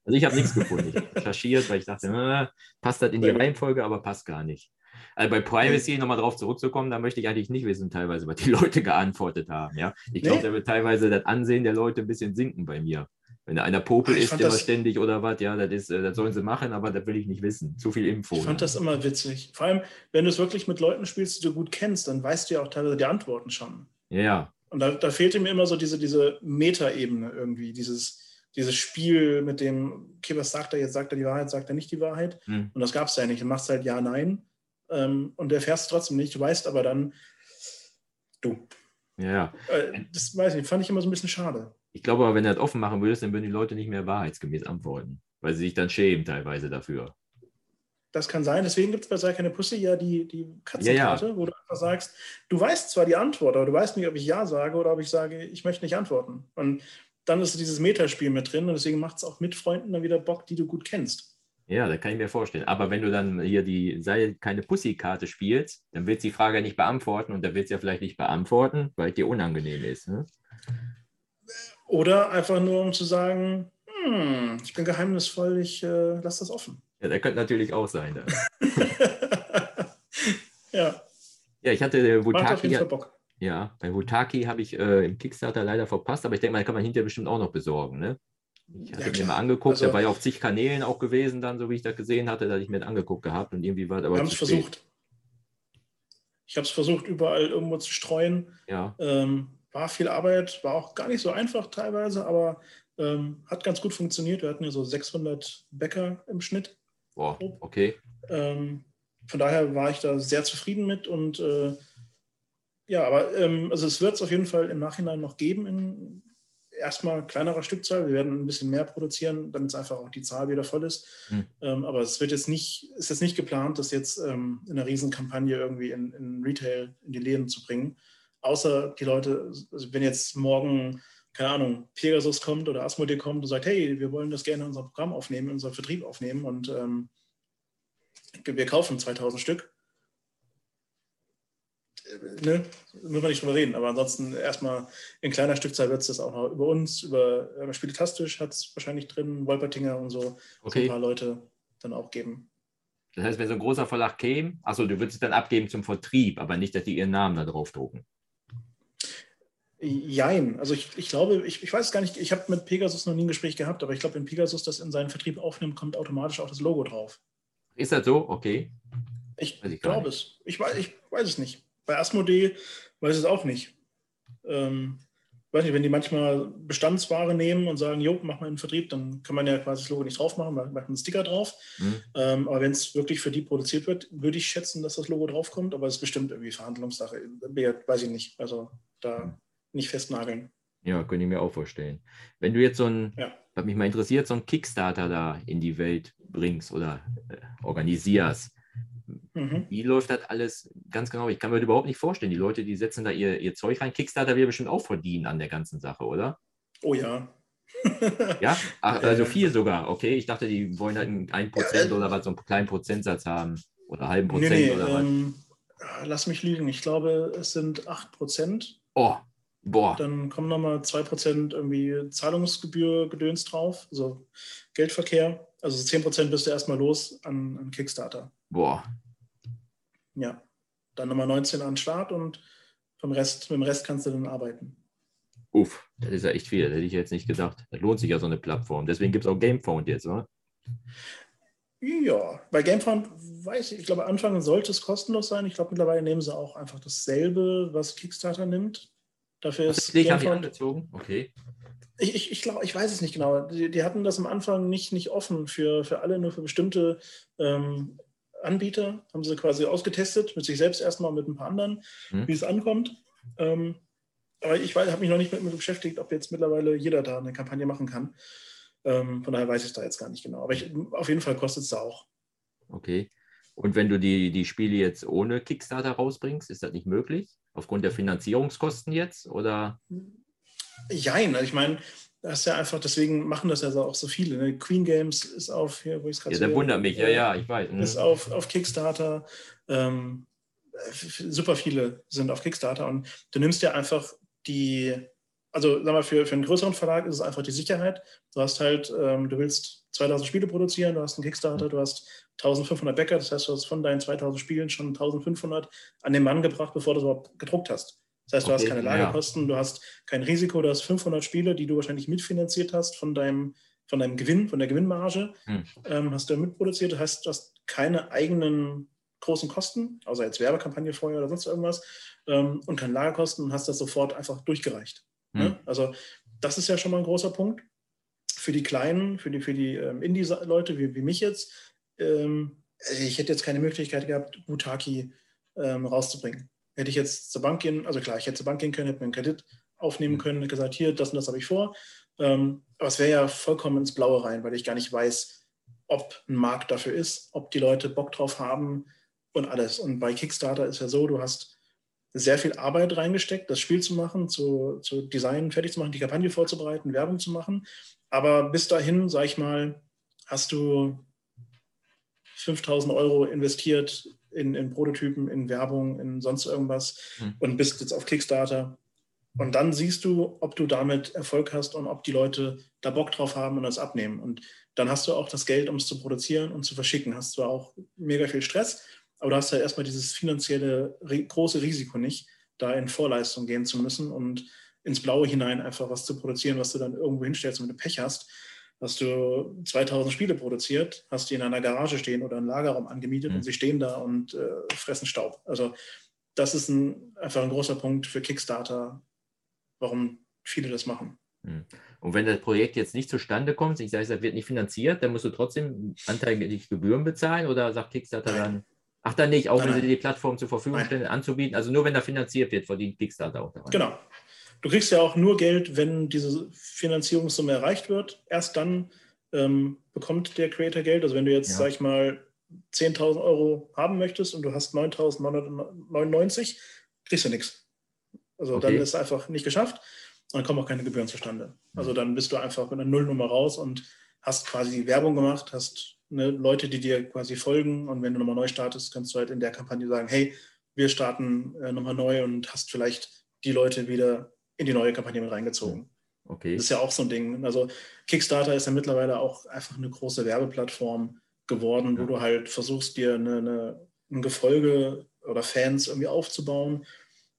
Speaker 1: Also ich habe nichts gefunden. Ich habe recherchiert, weil ich dachte, äh, passt das in die. Reihenfolge, aber passt gar nicht. Also bei Privacy nochmal drauf zurückzukommen, da möchte ich eigentlich nicht wissen, teilweise, was die *laughs* Leute geantwortet haben. Ja? Ich glaube,
Speaker 2: Nee.
Speaker 1: da wird teilweise das Ansehen der Leute ein bisschen sinken bei mir. Wenn da einer Popel
Speaker 2: ich
Speaker 1: ist, der
Speaker 2: das-
Speaker 1: was ständig oder was, ja, das, ist, äh, das sollen sie machen, aber das will ich nicht wissen. Zu viel Info.
Speaker 2: Ich fand das immer witzig. Vor allem, wenn du es wirklich mit Leuten spielst, die du gut kennst, dann weißt du ja auch teilweise die Antworten schon.
Speaker 1: Ja,
Speaker 2: Und da, da fehlte mir immer so diese, diese Metaebene irgendwie, dieses, dieses Spiel mit dem, okay, was sagt er jetzt? Sagt er die Wahrheit, sagt er nicht die Wahrheit?
Speaker 1: Hm.
Speaker 2: Und das gab es ja nicht. Du machst halt ja, nein. Ähm, und erfährst trotzdem nicht. Du weißt aber dann, du.
Speaker 1: ja.
Speaker 2: Äh, das weiß ich, fand ich immer so ein bisschen schade.
Speaker 1: Ich glaube aber, wenn du das offen machen würdest, dann würden die Leute nicht mehr wahrheitsgemäß antworten, weil sie sich dann schämen teilweise dafür.
Speaker 2: Das kann sein. Deswegen gibt es bei Sei keine Pussy ja die, die Katzenkarte,
Speaker 1: Ja,
Speaker 2: wo du einfach sagst, du weißt zwar die Antwort, aber du weißt nicht, ob ich Ja sage oder ob ich sage, ich möchte nicht antworten. Und dann ist dieses Metaspiel mit drin und deswegen macht es auch mit Freunden dann wieder Bock, die du gut kennst.
Speaker 1: Ja, das kann ich mir vorstellen. Aber wenn du dann hier die sei keine Pussy-Karte spielst, dann wird sie die Frage nicht beantworten und dann wird sie ja vielleicht nicht beantworten, weil es dir unangenehm ist. Ne?
Speaker 2: Oder einfach nur, um zu sagen, hm, ich bin geheimnisvoll, ich äh, lasse das offen.
Speaker 1: Ja, das könnte natürlich auch sein.
Speaker 2: Ja, *laughs*
Speaker 1: Ja, ich hatte äh, Wutaki, ja, bei Wutaki habe ich äh, im Kickstarter leider verpasst, aber ich denke mal, da kann man hinterher bestimmt auch noch besorgen. Ne? Ich hatte
Speaker 2: Ja,
Speaker 1: mir mal angeguckt,
Speaker 2: Also-
Speaker 1: der war ja auf zig Kanälen auch gewesen, dann, so wie ich das gesehen hatte, dass ich mir das angeguckt gehabt und irgendwie war es aber
Speaker 2: Wir haben es versucht. Ich habe es versucht, überall irgendwo zu streuen.
Speaker 1: Ja,
Speaker 2: Ähm, war viel Arbeit, war auch gar nicht so einfach teilweise, aber ähm, hat ganz gut funktioniert. Wir hatten ja so 600 Bäcker im Schnitt.
Speaker 1: boah, okay.
Speaker 2: Ähm, von daher war ich da sehr zufrieden mit und äh, ja, aber ähm, also es wird es auf jeden Fall im Nachhinein noch geben in erstmal kleinerer Stückzahl. Wir werden ein bisschen mehr produzieren, damit es einfach auch die Zahl wieder voll ist.
Speaker 1: Hm.
Speaker 2: Ähm, aber es wird jetzt nicht, ist jetzt nicht geplant, das jetzt ähm, in einer Riesenkampagne irgendwie in, in Retail in die Läden zu bringen. Außer die Leute, also wenn jetzt morgen, keine Ahnung, Pegasus kommt oder Asmodee kommt und sagt, hey, wir wollen das gerne in unser Programm aufnehmen, in unseren Vertrieb aufnehmen und ähm, wir kaufen 2000 Stück. Äh, Ne? Müssen wir nicht drüber reden, aber ansonsten erstmal in kleiner Stückzahl wird es das auch noch über uns, über äh, Spieletastisch hat es wahrscheinlich drin, Wolpertinger und so, so ein
Speaker 1: Okay.
Speaker 2: paar Leute dann auch geben.
Speaker 1: Das heißt, wenn so ein großer Verlag käme, achso, du würdest es dann abgeben zum Vertrieb, aber nicht, dass die ihren Namen da drauf drucken.
Speaker 2: Jein, also ich, ich glaube, ich, ich weiß gar nicht, ich habe mit Pegasus noch nie ein Gespräch gehabt, aber ich glaube, wenn Pegasus das in seinen Vertrieb aufnimmt, kommt automatisch auch das Logo drauf.
Speaker 1: Ist das so? Okay.
Speaker 2: Ich,
Speaker 1: ich
Speaker 2: glaube es. Ich weiß, ich weiß es nicht. Bei Asmodee weiß ich es auch nicht. Ähm, weiß nicht, wenn die manchmal Bestandsware nehmen und sagen, jo, mach mal einen Vertrieb, dann kann man ja quasi das Logo nicht drauf machen, man macht einen Sticker drauf.
Speaker 1: Hm.
Speaker 2: Ähm, aber wenn es wirklich für die produziert wird, würde ich schätzen, dass das Logo draufkommt, aber es ist bestimmt irgendwie Verhandlungssache. Weiß ich nicht. Also da nicht festnageln.
Speaker 1: Ja, könnte ich mir auch vorstellen. Wenn du jetzt so ein,
Speaker 2: Ja.
Speaker 1: was mich mal interessiert, so ein Kickstarter da in die Welt bringst oder äh, organisierst,
Speaker 2: Mhm.
Speaker 1: wie läuft das alles ganz genau? Ich kann mir das überhaupt nicht vorstellen. Die Leute, die setzen da ihr, ihr Zeug rein. Kickstarter will bestimmt auch verdienen an der ganzen Sache, oder?
Speaker 2: Oh ja.
Speaker 1: Ja? Ach, *laughs* also viel sogar. Okay, ich dachte, die wollen halt einen 1%
Speaker 2: Ja, äh,
Speaker 1: oder was, so einen kleinen Prozentsatz haben. Oder halben
Speaker 2: Nee,
Speaker 1: Prozent
Speaker 2: nee,
Speaker 1: oder was.
Speaker 2: ähm, lass mich liegen. Ich glaube, es sind 8%.
Speaker 1: Oh,
Speaker 2: Boah. Dann kommen nochmal 2% irgendwie Zahlungsgebühr gedöns drauf, also Geldverkehr. Also 10% bist du erstmal los an, an Kickstarter.
Speaker 1: Boah.
Speaker 2: Ja. Dann nochmal 19 an Start und vom Rest, mit dem Rest kannst du dann arbeiten.
Speaker 1: Uff, das ist ja echt viel. Das hätte ich jetzt nicht gedacht. Das lohnt sich ja so eine Plattform. Deswegen gibt es auch Gamefound jetzt, oder?
Speaker 2: Ja, bei Gamefound weiß ich, ich glaube, Anfang sollte es kostenlos sein. Ich glaube, mittlerweile nehmen sie auch einfach dasselbe, was Kickstarter nimmt. Dafür
Speaker 1: ist Gamefound. Angezogen? Okay.
Speaker 2: Ich, ich, ich glaube, ich weiß es nicht genau. Die, die, hatten das am Anfang nicht, nicht offen für, für alle, nur für bestimmte ähm, Anbieter. Haben sie quasi ausgetestet, mit sich selbst erstmal, mit ein paar anderen, hm. wie es ankommt. Ähm, aber ich habe mich noch nicht mit mir beschäftigt, ob jetzt mittlerweile jeder da eine Kampagne machen kann. Ähm, von daher weiß ich es da jetzt gar nicht genau. Aber ich, auf jeden Fall kostet es da auch.
Speaker 1: Okay. Und wenn du die, die Spiele jetzt ohne Kickstarter rausbringst, ist das nicht möglich? Aufgrund der Finanzierungskosten jetzt? Oder?
Speaker 2: Jein, also ich meine, das ist ja einfach, deswegen machen das ja auch so viele. Ne? Queen Games ist auf, hier, wo ich es
Speaker 1: gerade Ja, der wundert mich, ja, ja, ich weiß.
Speaker 2: Ne? Ist auf, auf Kickstarter. Ähm, super viele sind auf Kickstarter und du nimmst ja einfach die also sag mal, für, für einen größeren Verlag ist es einfach die Sicherheit. Du hast halt, ähm, du willst 2000 Spiele produzieren, du hast einen Kickstarter, du hast 1500 Bäcker, das heißt, du hast von deinen 2000 Spielen schon 1500 an den Mann gebracht, bevor du es überhaupt gedruckt hast. Das heißt, du okay, hast keine Lagerkosten, ja. du hast kein Risiko, du hast 500 Spiele, die du wahrscheinlich mitfinanziert hast von deinem, von deinem Gewinn, von der Gewinnmarge, hm. ähm, hast du mitproduziert. Das heißt, du hast keine eigenen großen Kosten, außer jetzt Werbekampagne vorher oder sonst irgendwas, ähm, und keine Lagerkosten und hast das sofort einfach durchgereicht. Ne? Hm. Also das ist ja schon mal ein großer Punkt. Für die Kleinen, für die, für die ähm, Indie-Leute wie, wie mich jetzt, ähm, ich hätte jetzt keine Möglichkeit gehabt, Butaki ähm, rauszubringen. Hätte ich jetzt zur Bank gehen, also klar, ich hätte zur Bank gehen können, hätte mir einen Kredit aufnehmen hm. können, hätte gesagt, hier, das und das habe ich vor. Ähm, aber es wäre ja vollkommen ins Blaue rein, weil ich gar nicht weiß, ob ein Markt dafür ist, ob die Leute Bock drauf haben und alles. Und bei Kickstarter ist ja so, du hast sehr viel Arbeit reingesteckt, das Spiel zu machen, zu, zu designen, fertig zu machen, die Kampagne vorzubereiten, Werbung zu machen. Aber bis dahin, sag ich mal, hast du 5000 Euro investiert in, in Prototypen, in Werbung, in sonst irgendwas hm. und bist jetzt auf Kickstarter. Und dann siehst du, ob du damit Erfolg hast und ob die Leute da Bock drauf haben und das abnehmen. Und dann hast du auch das Geld, um es zu produzieren und zu verschicken. Hast zwar auch mega viel Stress, aber du hast ja erstmal dieses finanzielle große Risiko nicht, da in Vorleistung gehen zu müssen und ins Blaue hinein einfach was zu produzieren, was du dann irgendwo hinstellst und wenn du Pech hast, hast du 2000 Spiele produziert, hast die in einer Garage stehen oder einen Lagerraum angemietet mhm. und sie stehen da und äh, fressen Staub. Also das ist ein, einfach ein großer Punkt für Kickstarter, warum viele das machen.
Speaker 1: Mhm. Und wenn das Projekt jetzt nicht zustande kommt, ich sage, es wird nicht finanziert, dann musst du trotzdem anteilig Gebühren bezahlen oder sagt Kickstarter dann, Ach, dann nicht, auch nein, wenn sie die Plattform zur Verfügung nein. stellen, anzubieten. Also nur wenn da finanziert wird, verdient Kickstarter auch
Speaker 2: daran. Genau. Du kriegst ja auch nur Geld, wenn diese Finanzierungssumme erreicht wird. Erst dann ähm, bekommt der Creator Geld. Also wenn du jetzt, ja. sag ich mal, 10.000 Euro haben möchtest und du hast 9.999, kriegst du nichts. Also okay. dann ist es einfach nicht geschafft und dann kommen auch keine Gebühren zustande. Also mhm. dann bist du einfach mit einer Nullnummer raus und hast quasi Werbung gemacht, hast ne, Leute, die dir quasi folgen. Und wenn du nochmal neu startest, kannst du halt in der Kampagne sagen, hey, wir starten äh, nochmal neu und hast vielleicht die Leute wieder in die neue Kampagne mit reingezogen. Okay. Das ist ja auch so ein Ding. Also Kickstarter ist ja mittlerweile auch einfach eine große Werbeplattform geworden, ja. wo du halt versuchst, dir eine, eine, ein Gefolge oder Fans irgendwie aufzubauen.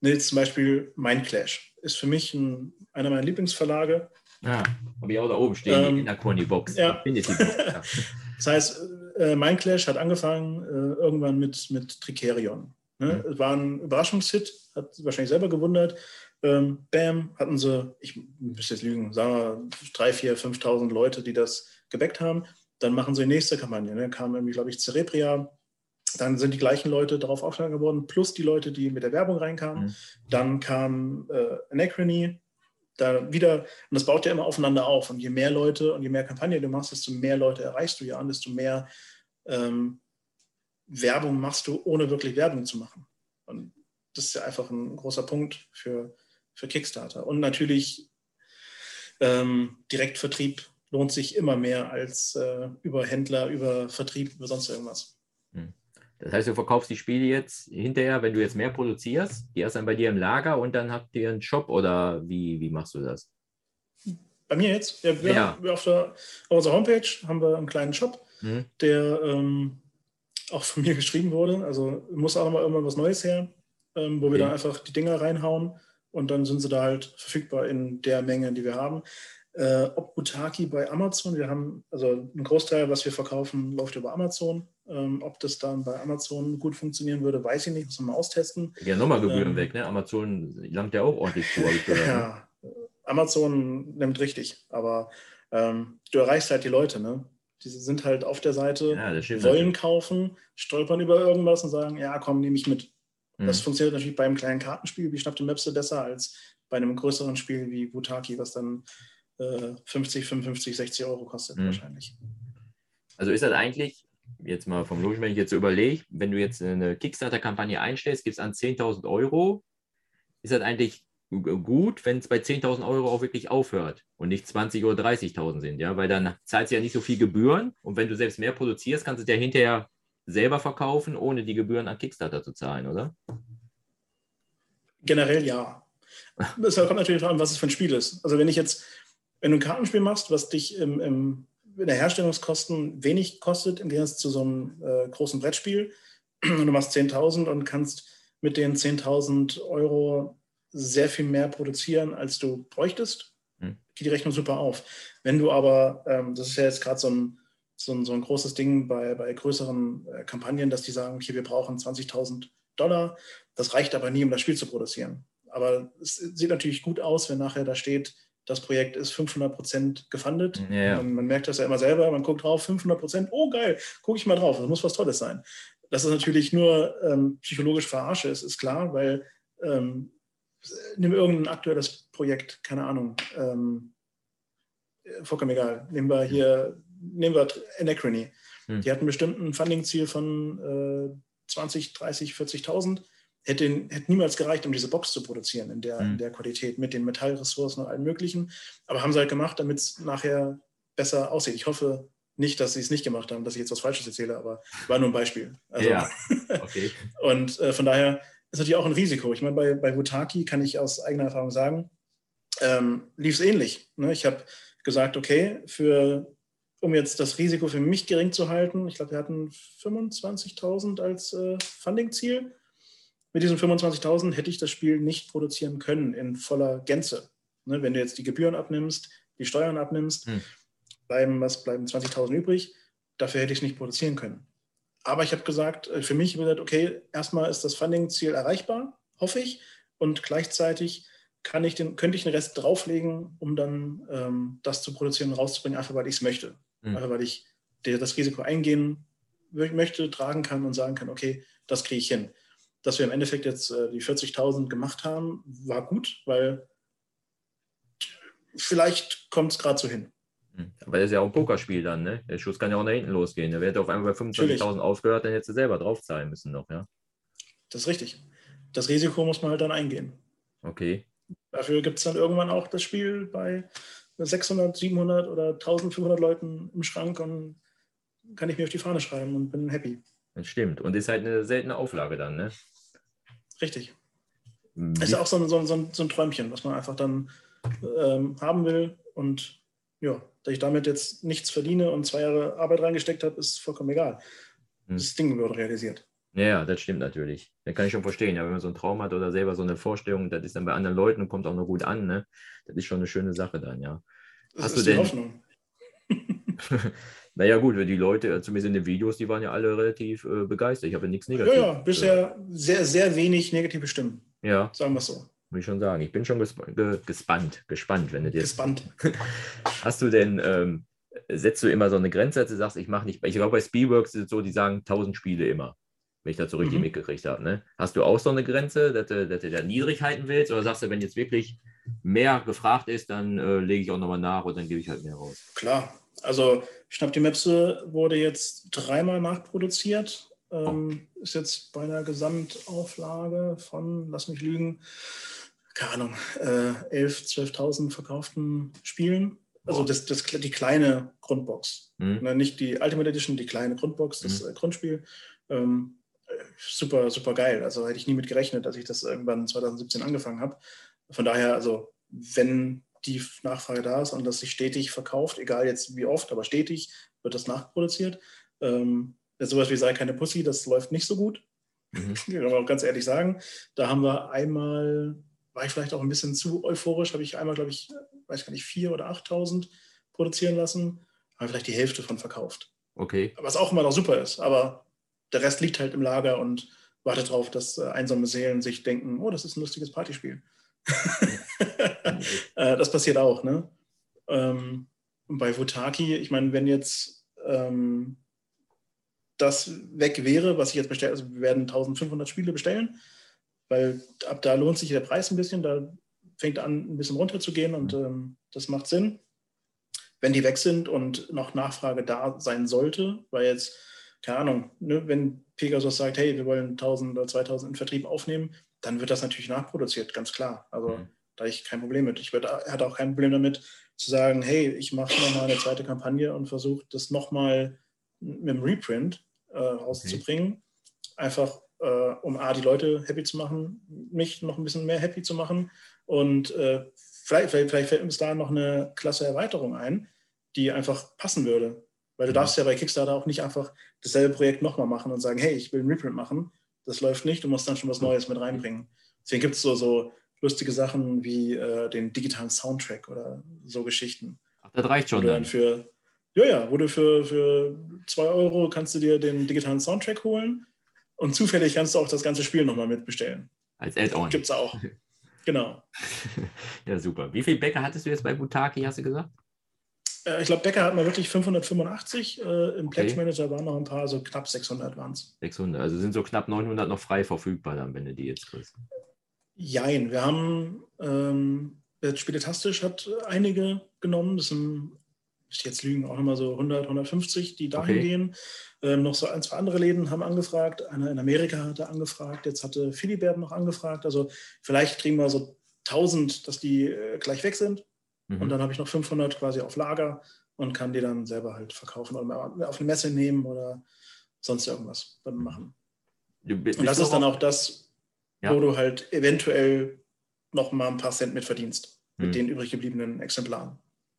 Speaker 2: Ne, jetzt zum Beispiel Mindclash ist für mich ein, einer meiner Lieblingsverlage.
Speaker 1: Ja, habe ich auch da oben stehen ähm, in der Corny-Box. Ja.
Speaker 2: ja. *laughs* Das heißt, äh, Mindclash hat angefangen äh, irgendwann mit, mit Tricerion. Ne? Mhm. War ein Überraschungshit, hat wahrscheinlich selber gewundert. Ähm, bam, hatten sie, ich müsste jetzt lügen, sagen wir 3.000, 4.000, 5.000 Leute, die das gebackt haben. Dann machen sie die nächste Kampagne. Ne? Kam irgendwie, glaube ich, Cerebria. Dann sind die gleichen Leute darauf aufmerksam geworden, plus die Leute, die mit der Werbung reinkamen. Mhm. Dann kam äh, Anachrony, da wieder, und das baut ja immer aufeinander auf. Und je mehr Leute und je mehr Kampagne du machst, desto mehr Leute erreichst du ja und desto mehr ähm, Werbung machst du, ohne wirklich Werbung zu machen. Und das ist ja einfach ein großer Punkt für, für Kickstarter. Und natürlich ähm, Direktvertrieb lohnt sich immer mehr als äh, über Händler, über Vertrieb, über sonst irgendwas.
Speaker 1: Hm. Das heißt, du verkaufst die Spiele jetzt hinterher, wenn du jetzt mehr produzierst, die erst dann bei dir im Lager und dann habt ihr einen Shop oder wie, wie machst du das?
Speaker 2: Bei mir jetzt? Ja, wir ja. auf, der, auf unserer Homepage haben wir einen kleinen Shop, mhm. der ähm, auch von mir geschrieben wurde. Also muss auch mal irgendwann was Neues her, ähm, wo wir okay. dann einfach die Dinger reinhauen und dann sind sie da halt verfügbar in der Menge, die wir haben. Äh, ob Butaki bei Amazon, wir haben, also ein Großteil, was wir verkaufen, läuft über Amazon. Ähm, ob das dann bei Amazon gut funktionieren würde, weiß ich nicht, muss man mal austesten.
Speaker 1: Ja, nochmal Gebühren ähm, weg, ne? Amazon langt ja auch ordentlich vor.
Speaker 2: ja, Amazon nimmt richtig, aber ähm, du erreichst halt die Leute, ne? Die sind halt auf der Seite, ja, wollen natürlich. kaufen, stolpern über irgendwas und sagen, ja, komm, nehme ich mit. Mhm. Das funktioniert natürlich bei einem kleinen Kartenspiel wie Schnapp den Mapse besser als bei einem größeren Spiel wie Butaki, was dann 50, 55, 60 Euro kostet mhm. wahrscheinlich.
Speaker 1: Also ist das eigentlich, jetzt mal vom Logischen, wenn ich jetzt so überlege, wenn du jetzt eine Kickstarter-Kampagne einstellst, gibt es an 10.000 Euro, ist das eigentlich gut, wenn es bei 10.000 Euro auch wirklich aufhört und nicht 20 oder 30.000 sind, ja, weil dann zahlt sie ja nicht so viel Gebühren und wenn du selbst mehr produzierst, kannst du es ja hinterher selber verkaufen, ohne die Gebühren an Kickstarter zu zahlen, oder?
Speaker 2: Generell ja. *laughs* Es kommt natürlich darauf an, was es für ein Spiel ist. Also wenn ich jetzt wenn du ein Kartenspiel machst, was dich im, im, in der Herstellungskosten wenig kostet, im Gegensatz zu so einem äh, großen Brettspiel, *clears throat* und du machst 10.000 und kannst mit den 10.000 Euro sehr viel mehr produzieren, als du bräuchtest, hm. geht die Rechnung super auf. Wenn du aber, ähm, das ist ja jetzt gerade so ein, so, ein, so ein großes Ding bei, bei größeren äh, Kampagnen, dass die sagen, okay, wir brauchen 20.000 Dollar, das reicht aber nie, um das Spiel zu produzieren. Aber es sieht natürlich gut aus, wenn nachher da steht, das Projekt ist 500 Prozent gefundet. Ja. Man, man, merkt das ja immer selber, man guckt drauf, 500 Prozent, oh geil, gucke ich mal drauf, das muss was Tolles sein. Dass es natürlich nur ähm, psychologisch verarsche ist, ist klar, weil ähm, nimm irgendein aktuelles Projekt, keine Ahnung, ähm, vollkommen egal, nehmen wir hier, nehmen wir Anachrony. Hm. Die hatten bestimmt ein Funding-Ziel von äh, 20, 30, 40.000 hätte, hätte niemals gereicht, um diese Box zu produzieren in der, mhm. in der Qualität mit den Metallressourcen und allem Möglichen. Aber haben sie halt gemacht, damit es nachher besser aussieht. Ich hoffe nicht, dass sie es nicht gemacht haben, dass ich jetzt was Falsches erzähle, aber war nur ein Beispiel. Also, ja, *laughs* okay. und äh, von daher ist natürlich auch ein Risiko. Ich meine, bei, bei Wutaki kann ich aus eigener Erfahrung sagen, ähm, lief es ähnlich. Ne? Ich habe gesagt, okay, für, um jetzt das Risiko für mich gering zu halten, ich glaube, wir hatten 25.000 als äh, Funding-Ziel mit diesen 25.000 hätte ich das Spiel nicht produzieren können in voller Gänze. Ne, wenn du jetzt die Gebühren abnimmst, die Steuern abnimmst, hm. bleiben, was bleiben 20.000 übrig. Dafür hätte ich es nicht produzieren können. Aber ich habe gesagt, äh, für mich gesagt, okay, erstmal ist das Funding-Ziel erreichbar, hoffe ich, und gleichzeitig kann ich den, könnte ich den Rest drauflegen, um dann ähm, das zu produzieren und rauszubringen, einfach weil ich es möchte. Hm. Einfach weil ich das Risiko eingehen möchte, tragen kann und sagen kann, okay, das kriege ich hin dass wir im Endeffekt jetzt äh, die 40.000 gemacht haben, war gut, weil vielleicht kommt es gerade so hin.
Speaker 1: Hm. Aber das ist ja auch ein Pokerspiel dann, ne? Der Schuss kann ja auch nach hinten losgehen. Der wird auf einmal bei 25.000 aufgehört, dann hättest du selber draufzahlen müssen noch, ja?
Speaker 2: Das ist richtig. Das Risiko muss man halt dann eingehen.
Speaker 1: Okay.
Speaker 2: Dafür gibt es dann irgendwann auch das Spiel bei 600, 700 oder 1500 Leuten im Schrank und kann ich mir auf die Fahne schreiben und bin happy.
Speaker 1: Das stimmt. Und ist halt eine seltene Auflage dann, ne?
Speaker 2: Richtig. Wie? Ist ja auch so ein, so, ein, so ein Träumchen, was man einfach dann ähm, haben will. Und ja, dass ich damit jetzt nichts verdiene und zwei Jahre Arbeit reingesteckt habe, ist vollkommen egal. Hm. Das Ding wird realisiert.
Speaker 1: Ja, das stimmt natürlich. Das kann ich schon verstehen. Ja, wenn man so einen Traum hat oder selber so eine Vorstellung, das ist dann bei anderen Leuten und kommt auch noch gut an, ne? Das ist schon eine schöne Sache dann, ja.
Speaker 2: Das Hast ist du denn, die Hoffnung. *laughs*
Speaker 1: Naja, gut, die Leute, zumindest in den Videos, die waren ja alle relativ äh, begeistert. Ich habe ja nichts Negatives.
Speaker 2: Ja, ja, bisher sehr, sehr wenig negative Stimmen.
Speaker 1: Ja.
Speaker 2: Sagen wir es so.
Speaker 1: Muss ich schon sagen. Ich bin schon gesp ge gespannt, gespannt, wenn du dir.
Speaker 2: Gespannt. *laughs*
Speaker 1: Hast du denn, ähm, setzt du immer so eine Grenze, dass du sagst, ich mache nicht, ich glaube, bei Spielworks ist es so, die sagen 1000 Spiele immer, wenn ich das so richtig mhm. mitgekriegt habe. Ne? Hast du auch so eine Grenze, dass du, dass du da niedrig halten willst? Oder sagst du, wenn jetzt wirklich mehr gefragt ist, dann äh, lege ich auch nochmal nach und dann gebe ich halt mehr raus?
Speaker 2: Klar, also Schnapp die Mepse wurde jetzt dreimal nachproduziert. Ähm, ist jetzt bei einer Gesamtauflage von, lass mich lügen, keine Ahnung, äh, 11.000, 12.000 verkauften Spielen. Also das, das, die kleine Grundbox. Mhm. Ne, nicht die Ultimate Edition, die kleine Grundbox, das mhm. Grundspiel. Ähm, super, super geil. Also hätte ich nie mit gerechnet, dass ich das irgendwann 2017 angefangen habe. Von daher, also wenn die Nachfrage da ist und das sich stetig verkauft, egal jetzt wie oft, aber stetig wird das nachproduziert. Ähm, sowas wie sei keine Pussy, das läuft nicht so gut. Mhm. *laughs* Kann man auch ganz ehrlich sagen. Da haben wir einmal, war ich vielleicht auch ein bisschen zu euphorisch, habe ich einmal, glaube ich, weiß gar nicht, 4.000 oder 8.000 produzieren lassen, haben vielleicht die Hälfte von verkauft.
Speaker 1: Okay.
Speaker 2: Was auch immer noch super ist, aber der Rest liegt halt im Lager und wartet darauf, dass äh, einsame Seelen sich denken, oh, das ist ein lustiges Partyspiel. *laughs* Äh, das passiert auch, ne? Ähm, bei Futaki, ich meine, wenn jetzt ähm, das weg wäre, was ich jetzt bestelle, also wir werden 1500 Spiele bestellen, weil ab da lohnt sich der Preis ein bisschen, da fängt an, ein bisschen runterzugehen und ähm, das macht Sinn. Wenn die weg sind und noch Nachfrage da sein sollte, weil jetzt, keine Ahnung, ne, wenn Pegasus sagt, hey, wir wollen 1000 oder 2000 in Vertrieb aufnehmen, dann wird das natürlich nachproduziert, ganz klar. Also mhm. da ich kein Problem mit. Ich hatte auch kein Problem damit zu sagen, hey, ich mache nochmal eine zweite Kampagne und versuche das nochmal mit dem Reprint äh, rauszubringen. Okay. Einfach, äh, um A, die Leute happy zu machen, mich noch ein bisschen mehr happy zu machen. Und äh, vielleicht, vielleicht, vielleicht, fällt uns da noch eine klasse Erweiterung ein, die einfach passen würde. Weil du mhm. darfst ja bei Kickstarter auch nicht einfach dasselbe Projekt nochmal machen und sagen, hey, ich will ein Reprint machen. Das läuft nicht, du musst dann schon was Neues mit reinbringen. Deswegen gibt es so, so lustige Sachen wie äh, den digitalen Soundtrack oder so Geschichten.
Speaker 1: Ach, das reicht schon.
Speaker 2: Dann. Für, ja, ja, wo du für, für zwei Euro kannst du dir den digitalen Soundtrack holen und zufällig kannst du auch das ganze Spiel nochmal mitbestellen.
Speaker 1: Als Add-on.
Speaker 2: Gibt es auch. *laughs* Genau.
Speaker 1: ja, super. Wie viele Bäcker hattest du jetzt bei Butaki, hast du gesagt?
Speaker 2: Äh, ich glaube, Bäcker hat man wirklich 585. Äh, Im Pledge Manager waren noch ein paar, so knapp 600 waren es.
Speaker 1: 600, also sind so knapp 900 noch frei verfügbar, dann, wenn du die jetzt kriegst.
Speaker 2: Jein, wir haben, ähm, Spieletastisch hat einige genommen. Das sind jetzt lügen, auch immer so 100, 150, die dahin okay. gehen. Ähm, noch so ein, zwei andere Läden haben angefragt. Einer in Amerika hatte angefragt, jetzt hatte Philibert noch angefragt. Also vielleicht kriegen wir so 1000, dass die äh, gleich weg sind. Mhm. Und dann habe ich noch 500 quasi auf Lager und kann die dann selber halt verkaufen oder auf eine Messe nehmen oder sonst irgendwas dann mhm. machen. Bist und das ist dann auch das, ja. wo du halt eventuell noch mal ein paar Cent mit verdienst mit mhm. den übrig gebliebenen Exemplaren.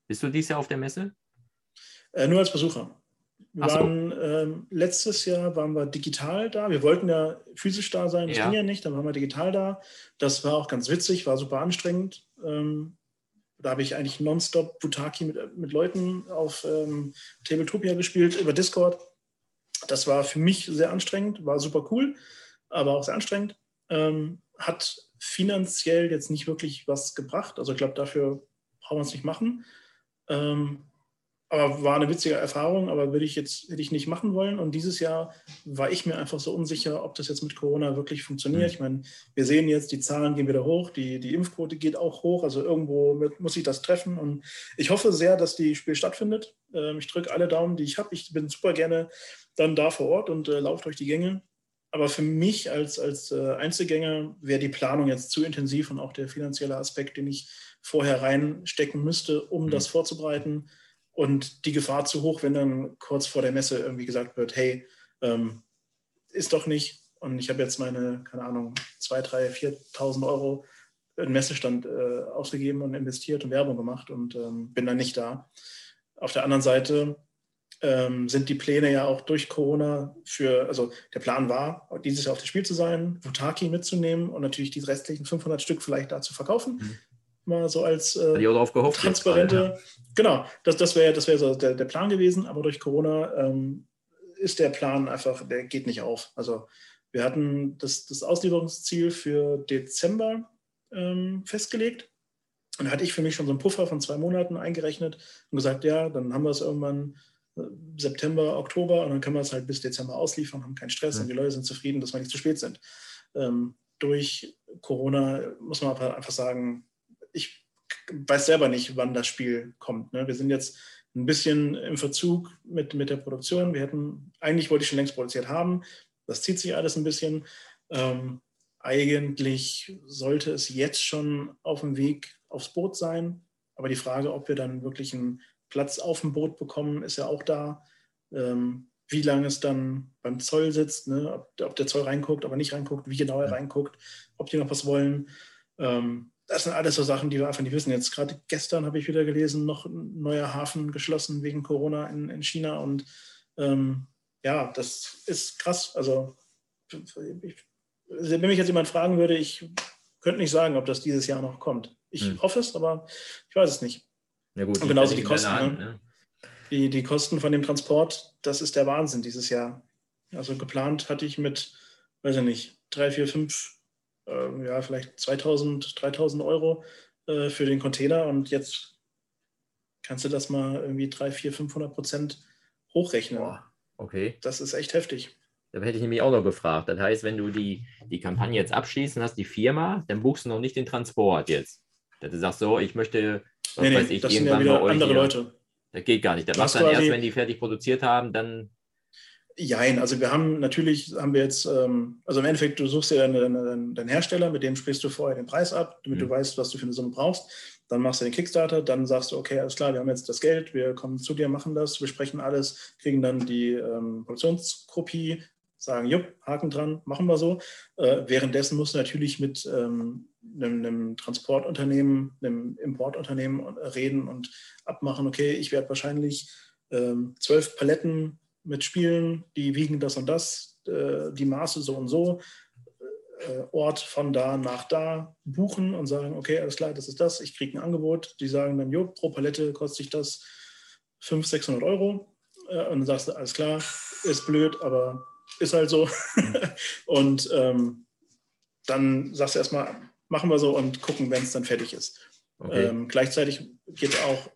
Speaker 1: Bist du dieses Jahr auf der Messe?
Speaker 2: Äh, nur als Besucher. Wir so. waren, ähm, letztes Jahr waren wir digital da. Wir wollten ja physisch da sein, das ja. ging ja nicht, dann waren wir digital da. Das war auch ganz witzig, war super anstrengend. Ähm, da habe ich eigentlich nonstop Butaki mit, mit Leuten auf ähm, Tabletopia gespielt über Discord. Das war für mich sehr anstrengend, war super cool, aber auch sehr anstrengend. Ähm, hat finanziell jetzt nicht wirklich was gebracht. Also ich glaube, dafür brauchen wir es nicht machen. Ähm, aber war eine witzige Erfahrung, aber würde ich jetzt hätte ich nicht machen wollen. Und dieses Jahr war ich mir einfach so unsicher, ob das jetzt mit Corona wirklich funktioniert. Mhm. Ich meine, wir sehen jetzt, die Zahlen gehen wieder hoch, die, die Impfquote geht auch hoch, also irgendwo muss ich das treffen. Und ich hoffe sehr, dass die Spiel stattfindet. Ähm, ich drücke alle Daumen, die ich habe. Ich bin super gerne dann da vor Ort und äh, laufe durch die Gänge. Aber für mich als, als äh, Einzelgänger wäre die Planung jetzt zu intensiv und auch der finanzielle Aspekt, den ich vorher reinstecken müsste, um mhm. das vorzubereiten und die Gefahr zu hoch, wenn dann kurz vor der Messe irgendwie gesagt wird, hey, ähm, ist doch nicht. Und ich habe jetzt meine, keine Ahnung, 2.000, 3.000, 4.000 Euro in Messestand äh, ausgegeben und investiert und Werbung gemacht und ähm, bin dann nicht da. Auf der anderen Seite ähm, sind die Pläne ja auch durch Corona für, also der Plan war, dieses Jahr auf dem Spiel zu sein, Vutaki mitzunehmen und natürlich die restlichen 500 Stück vielleicht da zu verkaufen. Mhm mal so als äh,
Speaker 1: gehofft,
Speaker 2: transparente. Jetzt. Genau, das, das wäre das wär so der, der Plan gewesen, aber durch Corona ähm, ist der Plan einfach, der geht nicht auf. Also wir hatten das, das Auslieferungsziel für Dezember ähm, festgelegt. Und da hatte ich für mich schon so einen Puffer von zwei Monaten eingerechnet und gesagt, ja, dann haben wir es irgendwann äh, September, Oktober und dann können wir es halt bis Dezember ausliefern, haben keinen Stress ja. und die Leute sind zufrieden, dass wir nicht zu spät sind. Ähm, durch Corona muss man einfach sagen, ich weiß selber nicht, wann das Spiel kommt. Ne? Wir sind jetzt ein bisschen im Verzug mit, mit der Produktion. Wir hätten, eigentlich wollte ich schon längst produziert haben. Das zieht sich alles ein bisschen. Ähm, eigentlich sollte es jetzt schon auf dem Weg aufs Boot sein. Aber die Frage, ob wir dann wirklich einen Platz auf dem Boot bekommen, ist ja auch da. Ähm, wie lange es dann beim Zoll sitzt, ne? ob, ob, der Zoll reinguckt, ob er nicht reinguckt, wie genau er reinguckt, ob die noch was wollen. Ähm, das sind alles so Sachen, die wir einfach nicht wissen. Jetzt gerade gestern habe ich wieder gelesen, noch ein neuer Hafen geschlossen wegen Corona in, in China. Und ähm, ja, das ist krass. Also, ich, wenn mich jetzt jemand fragen würde, ich könnte nicht sagen, ob das dieses Jahr noch kommt. Ich hm. hoffe es, aber ich weiß es nicht.
Speaker 1: Ja gut,
Speaker 2: und genauso die Kosten. Hand, ne? die, die Kosten von dem Transport, das ist der Wahnsinn dieses Jahr. Also geplant hatte ich mit, weiß ich nicht, drei, vier, fünf, äh, ja, vielleicht 2000, 3000 Euro äh, für den Container und jetzt kannst du das mal irgendwie drei, vier, 500 Prozent hochrechnen. Boah,
Speaker 1: okay.
Speaker 2: Das ist echt heftig.
Speaker 1: Da hätte ich nämlich auch noch gefragt. Das heißt, wenn du die, die Kampagne jetzt abschließen hast, die Firma, dann buchst du noch nicht den Transport jetzt. Dass du sagst so, ich möchte,
Speaker 2: was nee, nee, weiß ich, das sind ja wieder andere hier, Leute.
Speaker 1: Das geht gar nicht. Das machst du dann erst, wenn die fertig produziert haben, dann.
Speaker 2: Jein, also wir haben natürlich, haben wir jetzt, ähm, also im Endeffekt, du suchst dir deinen, deinen, deinen Hersteller, mit dem sprichst du vorher den Preis ab, damit mhm. du weißt, was du für eine Summe brauchst. Dann machst du den Kickstarter, dann sagst du, okay, alles klar, wir haben jetzt das Geld, wir kommen zu dir, machen das, besprechen alles, kriegen dann die ähm, Produktionskopie, sagen, jupp, Haken dran, machen wir so. Äh, währenddessen musst du natürlich mit ähm, einem, einem, Transportunternehmen, einem Importunternehmen reden und abmachen, okay, ich werde wahrscheinlich ähm, zwölf Paletten mit Spielen, die wiegen das und das, äh, die Maße so und so, äh, Ort von da nach da buchen und sagen, okay, alles klar, das ist das, ich kriege ein Angebot. Die sagen dann, jo, pro Palette kostet sich das 500, 600 Euro. Äh, und dann sagst du, alles klar, ist blöd, aber ist halt so. *laughs* Und ähm, dann sagst du erstmal, machen wir so und gucken, wenn es dann fertig ist. Okay. Ähm, gleichzeitig geht auch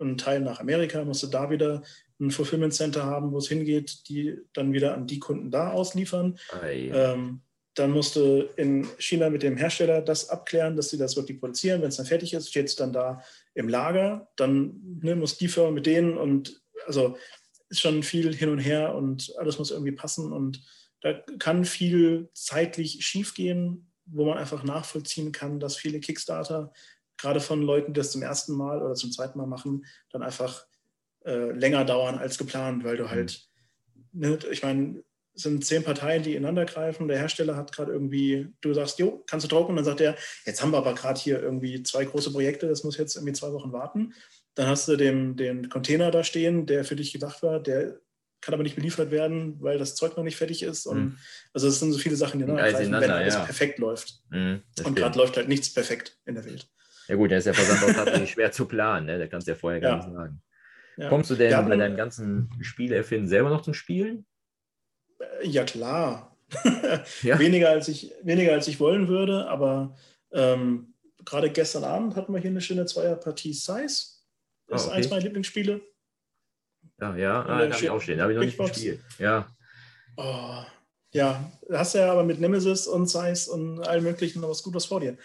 Speaker 2: ein Teil nach Amerika, musst du da wieder ein Fulfillment Center haben, wo es hingeht, die dann wieder an die Kunden da ausliefern. Ah, ähm, dann musst du in China mit dem Hersteller das abklären, dass sie das wirklich produzieren. Wenn es dann fertig ist, steht es dann da im Lager. Dann ne, muss die Firma mit denen und also ist schon viel hin und her und alles muss irgendwie passen und da kann viel zeitlich schiefgehen, wo man einfach nachvollziehen kann, dass viele Kickstarter, gerade von Leuten, die das zum ersten Mal oder zum zweiten Mal machen, dann einfach äh, länger dauern als geplant, weil du mhm. halt, ne, ich meine, es sind zehn Parteien, die ineinander greifen. Der Hersteller hat gerade irgendwie, du sagst, jo, kannst du drucken? Und dann sagt er, jetzt haben wir aber gerade hier irgendwie zwei große Projekte, das muss jetzt irgendwie zwei Wochen warten. Dann hast du den, den Container da stehen, der für dich gedacht war, der kann aber nicht beliefert werden, weil das Zeug noch nicht fertig ist. Und mhm. also es sind so viele Sachen, die greifen, wenn alles ja. perfekt läuft. Mhm, und gerade läuft halt nichts perfekt in der Welt.
Speaker 1: Ja gut, der ist ja Versand auch *laughs* tatsächlich schwer zu planen, ne? da kannst du ja vorher gar ja. nicht sagen. Ja. Kommst du denn ja, bei deinem ganzen Spieleerfinden selber noch zum Spielen?
Speaker 2: Äh, ja, klar. *laughs* ja? weniger, als ich, weniger als ich wollen würde, aber ähm, gerade gestern Abend hatten wir hier eine schöne Zweierpartie Size. Das ah, okay. ist eins meiner Lieblingsspiele.
Speaker 1: Ja, ja, ah, da habe ich auch stehen. Da habe ich noch nicht gespielt. Ja.
Speaker 2: Oh, ja, hast ja aber mit Nemesis und Size und allem möglichen noch was Gutes vor dir.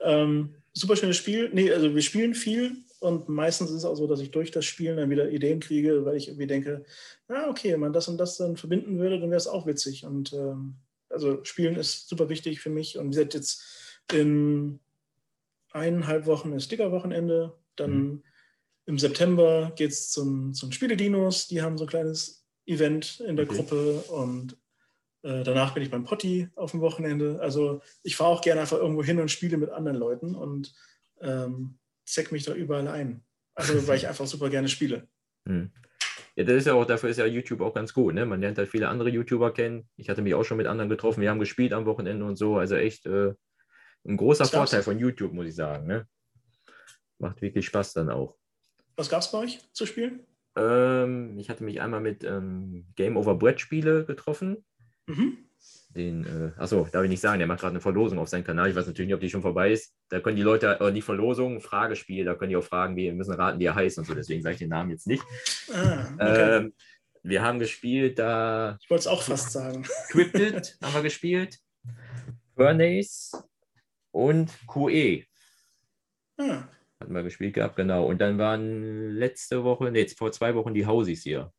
Speaker 2: Ähm, super schönes Spiel. Nee, also wir spielen viel und meistens ist es auch so, dass ich durch das Spielen dann wieder Ideen kriege, weil ich irgendwie denke, ja, okay, wenn man das und das dann verbinden würde, dann wäre es auch witzig. Und ähm, also Spielen ist super wichtig für mich. Und wie gesagt, jetzt in eineinhalb Wochen ist Sticker-Wochenende, dann mhm im September geht es zum, zum Spiele-Dinos. Die haben so ein kleines Event in der okay. Gruppe und äh, danach bin ich beim Potti auf dem Wochenende. Also ich fahre auch gerne einfach irgendwo hin und spiele mit anderen Leuten und ähm, zeck mich da überall ein. Also weil ich *laughs* einfach super gerne spiele.
Speaker 1: Hm. Ja, das ist ja auch, dafür ist ja YouTube auch ganz gut. Ne? Man lernt halt viele andere YouTuber kennen. Ich hatte mich auch schon mit anderen getroffen. Wir haben gespielt am Wochenende und so. Also echt äh, ein großer Vorteil von YouTube, muss ich sagen. Ne? Macht wirklich Spaß dann auch.
Speaker 2: Was gab es bei euch zu spielen?
Speaker 1: Ähm, ich hatte mich einmal mit ähm, Game Over Bread Spiele getroffen. Mhm. Den, äh, achso, darf ich nicht sagen, der macht gerade eine Verlosung auf seinem Kanal. Ich weiß natürlich nicht, ob die schon vorbei ist. Da können die Leute, äh, die Verlosung, Fragespiel, da können die auch fragen, wir müssen raten, wie er heißt und so. Deswegen sage ich den Namen jetzt nicht. Ah, okay. ähm, wir haben gespielt da.
Speaker 2: Ich wollte es auch fast sagen. *laughs*
Speaker 1: Cryptid haben wir gespielt. Furnace und QE. Ah. Hatten wir gespielt gehabt, genau. Und dann waren letzte Woche, nee, vor zwei Wochen die Hausis hier.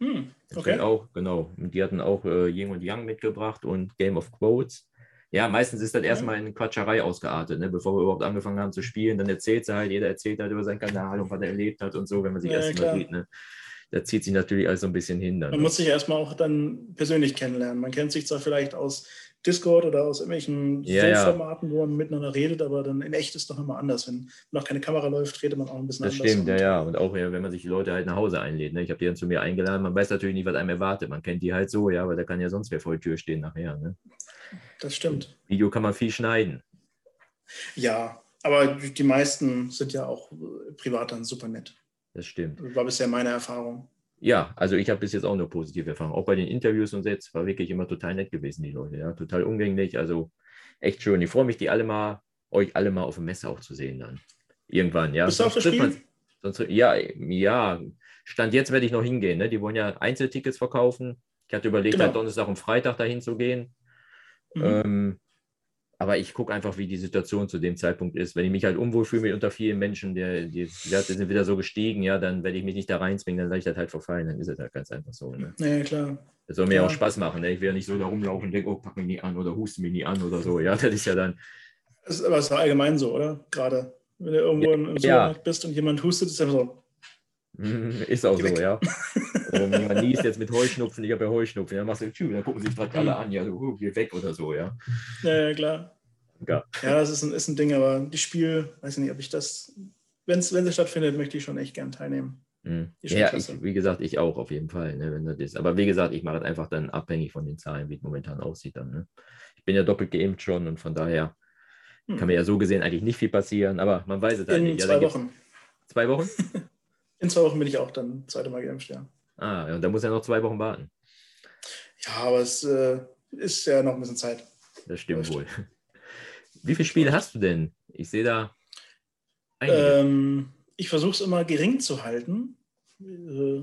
Speaker 1: Hm, okay. Auch, genau. Und die hatten auch äh, Ying und Yang mitgebracht und Game of Quotes. Ja, meistens ist das erstmal in Quatscherei ausgeartet, ne? bevor wir überhaupt angefangen haben zu spielen. Dann erzählt sie halt, jeder erzählt halt über seinen Kanal und was er erlebt hat und so, wenn man sich ja, erst mal sieht. Ne? Da zieht sich natürlich alles so ein bisschen hin.
Speaker 2: Dann, man muss sich erstmal auch dann persönlich kennenlernen. Man kennt sich zwar vielleicht aus Discord oder aus irgendwelchen
Speaker 1: ja,
Speaker 2: Formaten, wo man miteinander redet, aber dann in echt ist es doch immer anders. Wenn noch keine Kamera läuft, redet man auch ein bisschen
Speaker 1: das
Speaker 2: anders.
Speaker 1: Das stimmt, ja, ja. Und auch wenn man sich die Leute halt nach Hause einlädt. Ne? Ich habe die dann zu mir eingeladen, man weiß natürlich nicht, was einem erwartet. Man kennt die halt so, ja, aber da kann ja sonst wer vor der Tür stehen nachher. Ne?
Speaker 2: Das stimmt.
Speaker 1: Video kann man viel schneiden.
Speaker 2: Ja, aber die meisten sind ja auch privat dann super nett.
Speaker 1: Das stimmt.
Speaker 2: War bisher meine Erfahrung.
Speaker 1: Ja, also ich habe bis jetzt auch nur positive Erfahrungen. Auch bei den Interviews und jetzt war wirklich immer total nett gewesen, die Leute. Ja, total umgänglich. Also echt schön. Ich freue mich, die alle mal, euch alle mal auf dem Messer auch zu sehen dann. Irgendwann, ja.
Speaker 2: Bist du auf das Spiel?
Speaker 1: sonst, ja, ja. Stand jetzt werde ich noch hingehen. Ne? Die wollen ja Einzeltickets verkaufen. Ich hatte überlegt, genau. halt Donnerstag und Freitag dahin zu gehen. Mhm. Ähm, aber ich gucke einfach, wie die Situation zu dem Zeitpunkt ist. Wenn ich mich halt unwohl fühle mit unter vielen Menschen, die, die, die sind wieder so gestiegen, ja, dann werde ich mich nicht da reinzwingen, dann lasse ich das halt verfallen. Dann ist es halt ganz einfach so. Ne?
Speaker 2: Ja, klar.
Speaker 1: Das soll mir ja auch Spaß machen. Ne? Ich will ja nicht so da rumlaufen und denke, oh, pack mich nie an oder huste mich nie an oder so. Ja, *laughs* das ist ja dann.
Speaker 2: Das ist aber ist allgemein so, oder? Gerade. Wenn du irgendwo ja, im Supermarkt ja. bist und jemand hustet, ist einfach so. *laughs*
Speaker 1: Ist auch so, ja. *laughs* Wenn man niest jetzt mit Heuschnupfen, ich habe ja Heuschnupfen, dann machst du Tschü, dann gucken sich gerade alle an, ja, so, geh weg oder so, ja.
Speaker 2: Ja, ja klar. Ja, ja das ist ein, ist ein Ding, aber die Spiel, weiß ich nicht, ob ich das, wenn's, wenn es stattfindet, möchte ich schon echt gern teilnehmen.
Speaker 1: Mhm. Ja, ich, wie gesagt, ich auch auf jeden Fall. Ne, wenn das ist. Aber wie gesagt, ich mache es einfach dann abhängig von den Zahlen, wie es momentan aussieht. Dann, ne? Ich bin ja doppelt geimpft schon und von daher hm. kann mir ja so gesehen eigentlich nicht viel passieren, aber man weiß es halt
Speaker 2: In
Speaker 1: nicht.
Speaker 2: In zwei Wochen.
Speaker 1: Zwei Wochen? *laughs*
Speaker 2: In zwei Wochen bin ich auch dann zweite Mal geimpft, ja.
Speaker 1: Ah, und da muss er noch zwei Wochen warten.
Speaker 2: Ja, aber es äh, ist ja noch ein bisschen Zeit.
Speaker 1: Das stimmt wohl. Wie viele Spiele hast du denn? Ich sehe da
Speaker 2: Ähm, ich versuche es immer gering zu halten. Äh,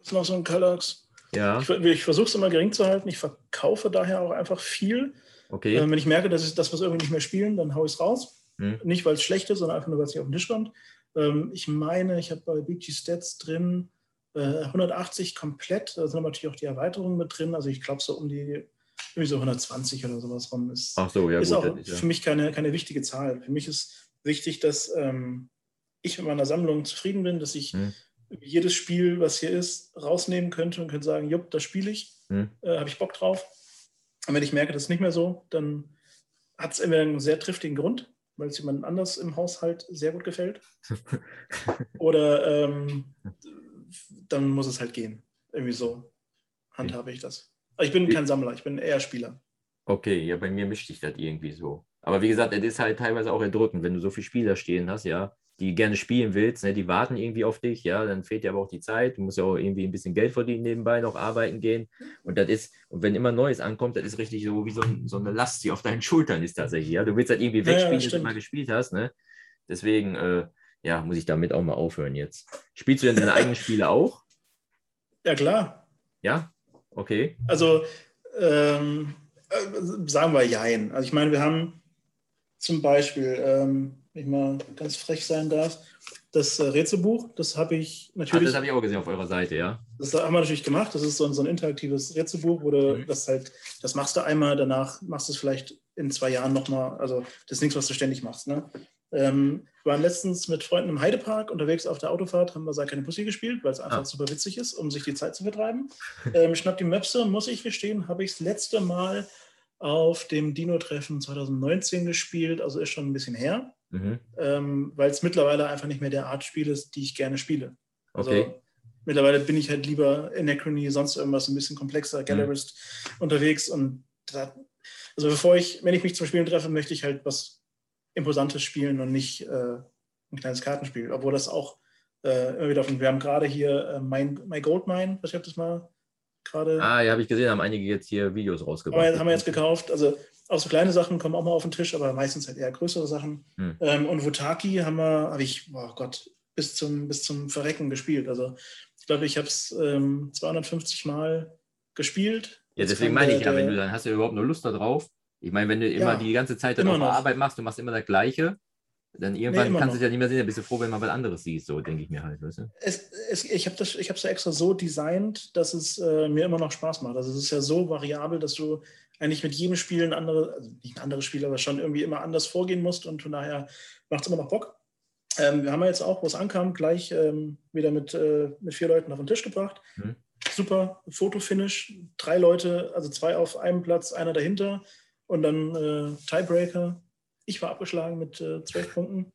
Speaker 2: ist noch so ein Kallax.
Speaker 1: Ja.
Speaker 2: Ich, ich versuche es immer gering zu halten. Ich verkaufe daher auch einfach viel.
Speaker 1: Okay.
Speaker 2: Äh, wenn ich merke, dass ich das, was irgendwie nicht mehr spielen, dann haue ich es raus. Hm. Nicht, weil es schlecht ist, sondern einfach nur, weil es nicht auf den Tisch kommt. Ähm, ich meine, ich habe bei BG Stats drin 180 äh, komplett. Da sind natürlich auch die Erweiterungen mit drin. Also ich glaube, so um die irgendwie so 120 oder sowas rum ist,
Speaker 1: Ach so, ja,
Speaker 2: ist
Speaker 1: gut,
Speaker 2: auch für mich keine, keine wichtige Zahl. Für mich ist wichtig, dass ähm, ich mit meiner Sammlung zufrieden bin, dass ich hm. jedes Spiel, was hier ist, rausnehmen könnte und könnte sagen, jupp, das spiele ich, hm. äh, habe ich Bock drauf. Und wenn ich merke, das ist nicht mehr so, dann hat es entweder einen sehr triftigen Grund, weil es jemand anders im Haushalt sehr gut gefällt. *laughs* Oder ähm, dann muss es halt gehen. Irgendwie so handhabe ich das. Ich bin kein Sammler, ich bin eher Spieler.
Speaker 1: Okay, ja, bei mir mischt sich das irgendwie so. Aber wie gesagt, es ist halt teilweise auch erdrückend, wenn du so viele Spieler stehen hast, ja, die gerne spielen willst, ne, die warten irgendwie auf dich, ja, dann fehlt dir aber auch die Zeit. Du musst ja auch irgendwie ein bisschen Geld verdienen nebenbei, noch arbeiten gehen. Und das ist, und wenn immer Neues ankommt, das ist richtig so wie so, ein, so eine Last, die auf deinen Schultern ist tatsächlich. Ja, du willst halt irgendwie wegspielen, ja, ja, du mal gespielt hast, ne? Deswegen, äh, ja, muss ich damit auch mal aufhören jetzt. Spielst du denn deine eigenen Spiele *laughs* auch?
Speaker 2: Ja, klar.
Speaker 1: Ja? Okay.
Speaker 2: Also, ähm, äh, sagen wir Jein. Also, ich meine, wir haben zum Beispiel, ähm, wenn ich mal ganz frech sein darf, das äh, Rätselbuch, das habe ich natürlich. Ach,
Speaker 1: das habe ich auch gesehen auf eurer Seite, ja.
Speaker 2: Das haben wir natürlich gemacht. Das ist so ein, so ein interaktives Rätselbuch, wo du mhm. das halt, das machst du einmal, danach machst du es vielleicht in zwei Jahren nochmal. Also, das ist nichts, was du ständig machst. Ne? Ähm, wir waren letztens mit Freunden im Heidepark unterwegs auf der Autofahrt, haben wir Sei keine Pussy gespielt, weil es einfach ah. super witzig ist, um sich die Zeit zu vertreiben. *laughs* Ähm, Schnapp die Möpse, muss ich gestehen, habe ich das letzte Mal auf dem Dino-Treffen 2019 gespielt, also ist schon ein bisschen her, mhm. ähm, weil es mittlerweile einfach nicht mehr der Art Spiel ist, die ich gerne spiele. Also
Speaker 1: okay.
Speaker 2: mittlerweile bin ich halt lieber Anachrony, sonst irgendwas ein bisschen komplexer, Gallerist mhm. unterwegs und da, also bevor ich, wenn ich mich zum Spielen treffe, möchte ich halt was imposantes Spielen und nicht äh, ein kleines Kartenspiel, obwohl das auch äh, immer wieder von, wir haben gerade hier äh, mein, My Gold Mine, was ich habe das mal gerade.
Speaker 1: Ah, ja, habe ich gesehen, haben einige jetzt hier Videos rausgebracht.
Speaker 2: Haben wir, haben wir jetzt gekauft, also auch so kleine Sachen kommen auch mal auf den Tisch, aber meistens halt eher größere Sachen. Hm. Ähm, und Wutaki haben wir, habe ich, oh Gott, bis zum, bis zum Verrecken gespielt. Also ich glaube, ich habe es ähm, 250 Mal gespielt.
Speaker 1: Ja, deswegen meine ich ja, wenn du dann hast du überhaupt nur Lust darauf, ich meine, wenn du immer ja, die ganze Zeit dann auf Arbeit machst, du machst immer das Gleiche, dann irgendwann nee, kannst du es ja nicht mehr sehen, dann bist du froh, wenn man was anderes siehst, so denke ich mir halt. Weißt du?
Speaker 2: es, es, ich habe es ja extra so designt, dass es äh, mir immer noch Spaß macht. Also es ist ja so variabel, dass du eigentlich mit jedem Spiel ein anderes, also nicht ein anderes Spiel, aber schon irgendwie immer anders vorgehen musst und von daher macht es immer noch Bock. Ähm, wir haben ja jetzt auch, wo es ankam, gleich ähm, wieder mit, äh, mit vier Leuten auf den Tisch gebracht. Mhm. Super Fotofinish, drei Leute, also zwei auf einem Platz, einer dahinter und dann äh, Tiebreaker. Ich war abgeschlagen mit äh, zwölf Punkten.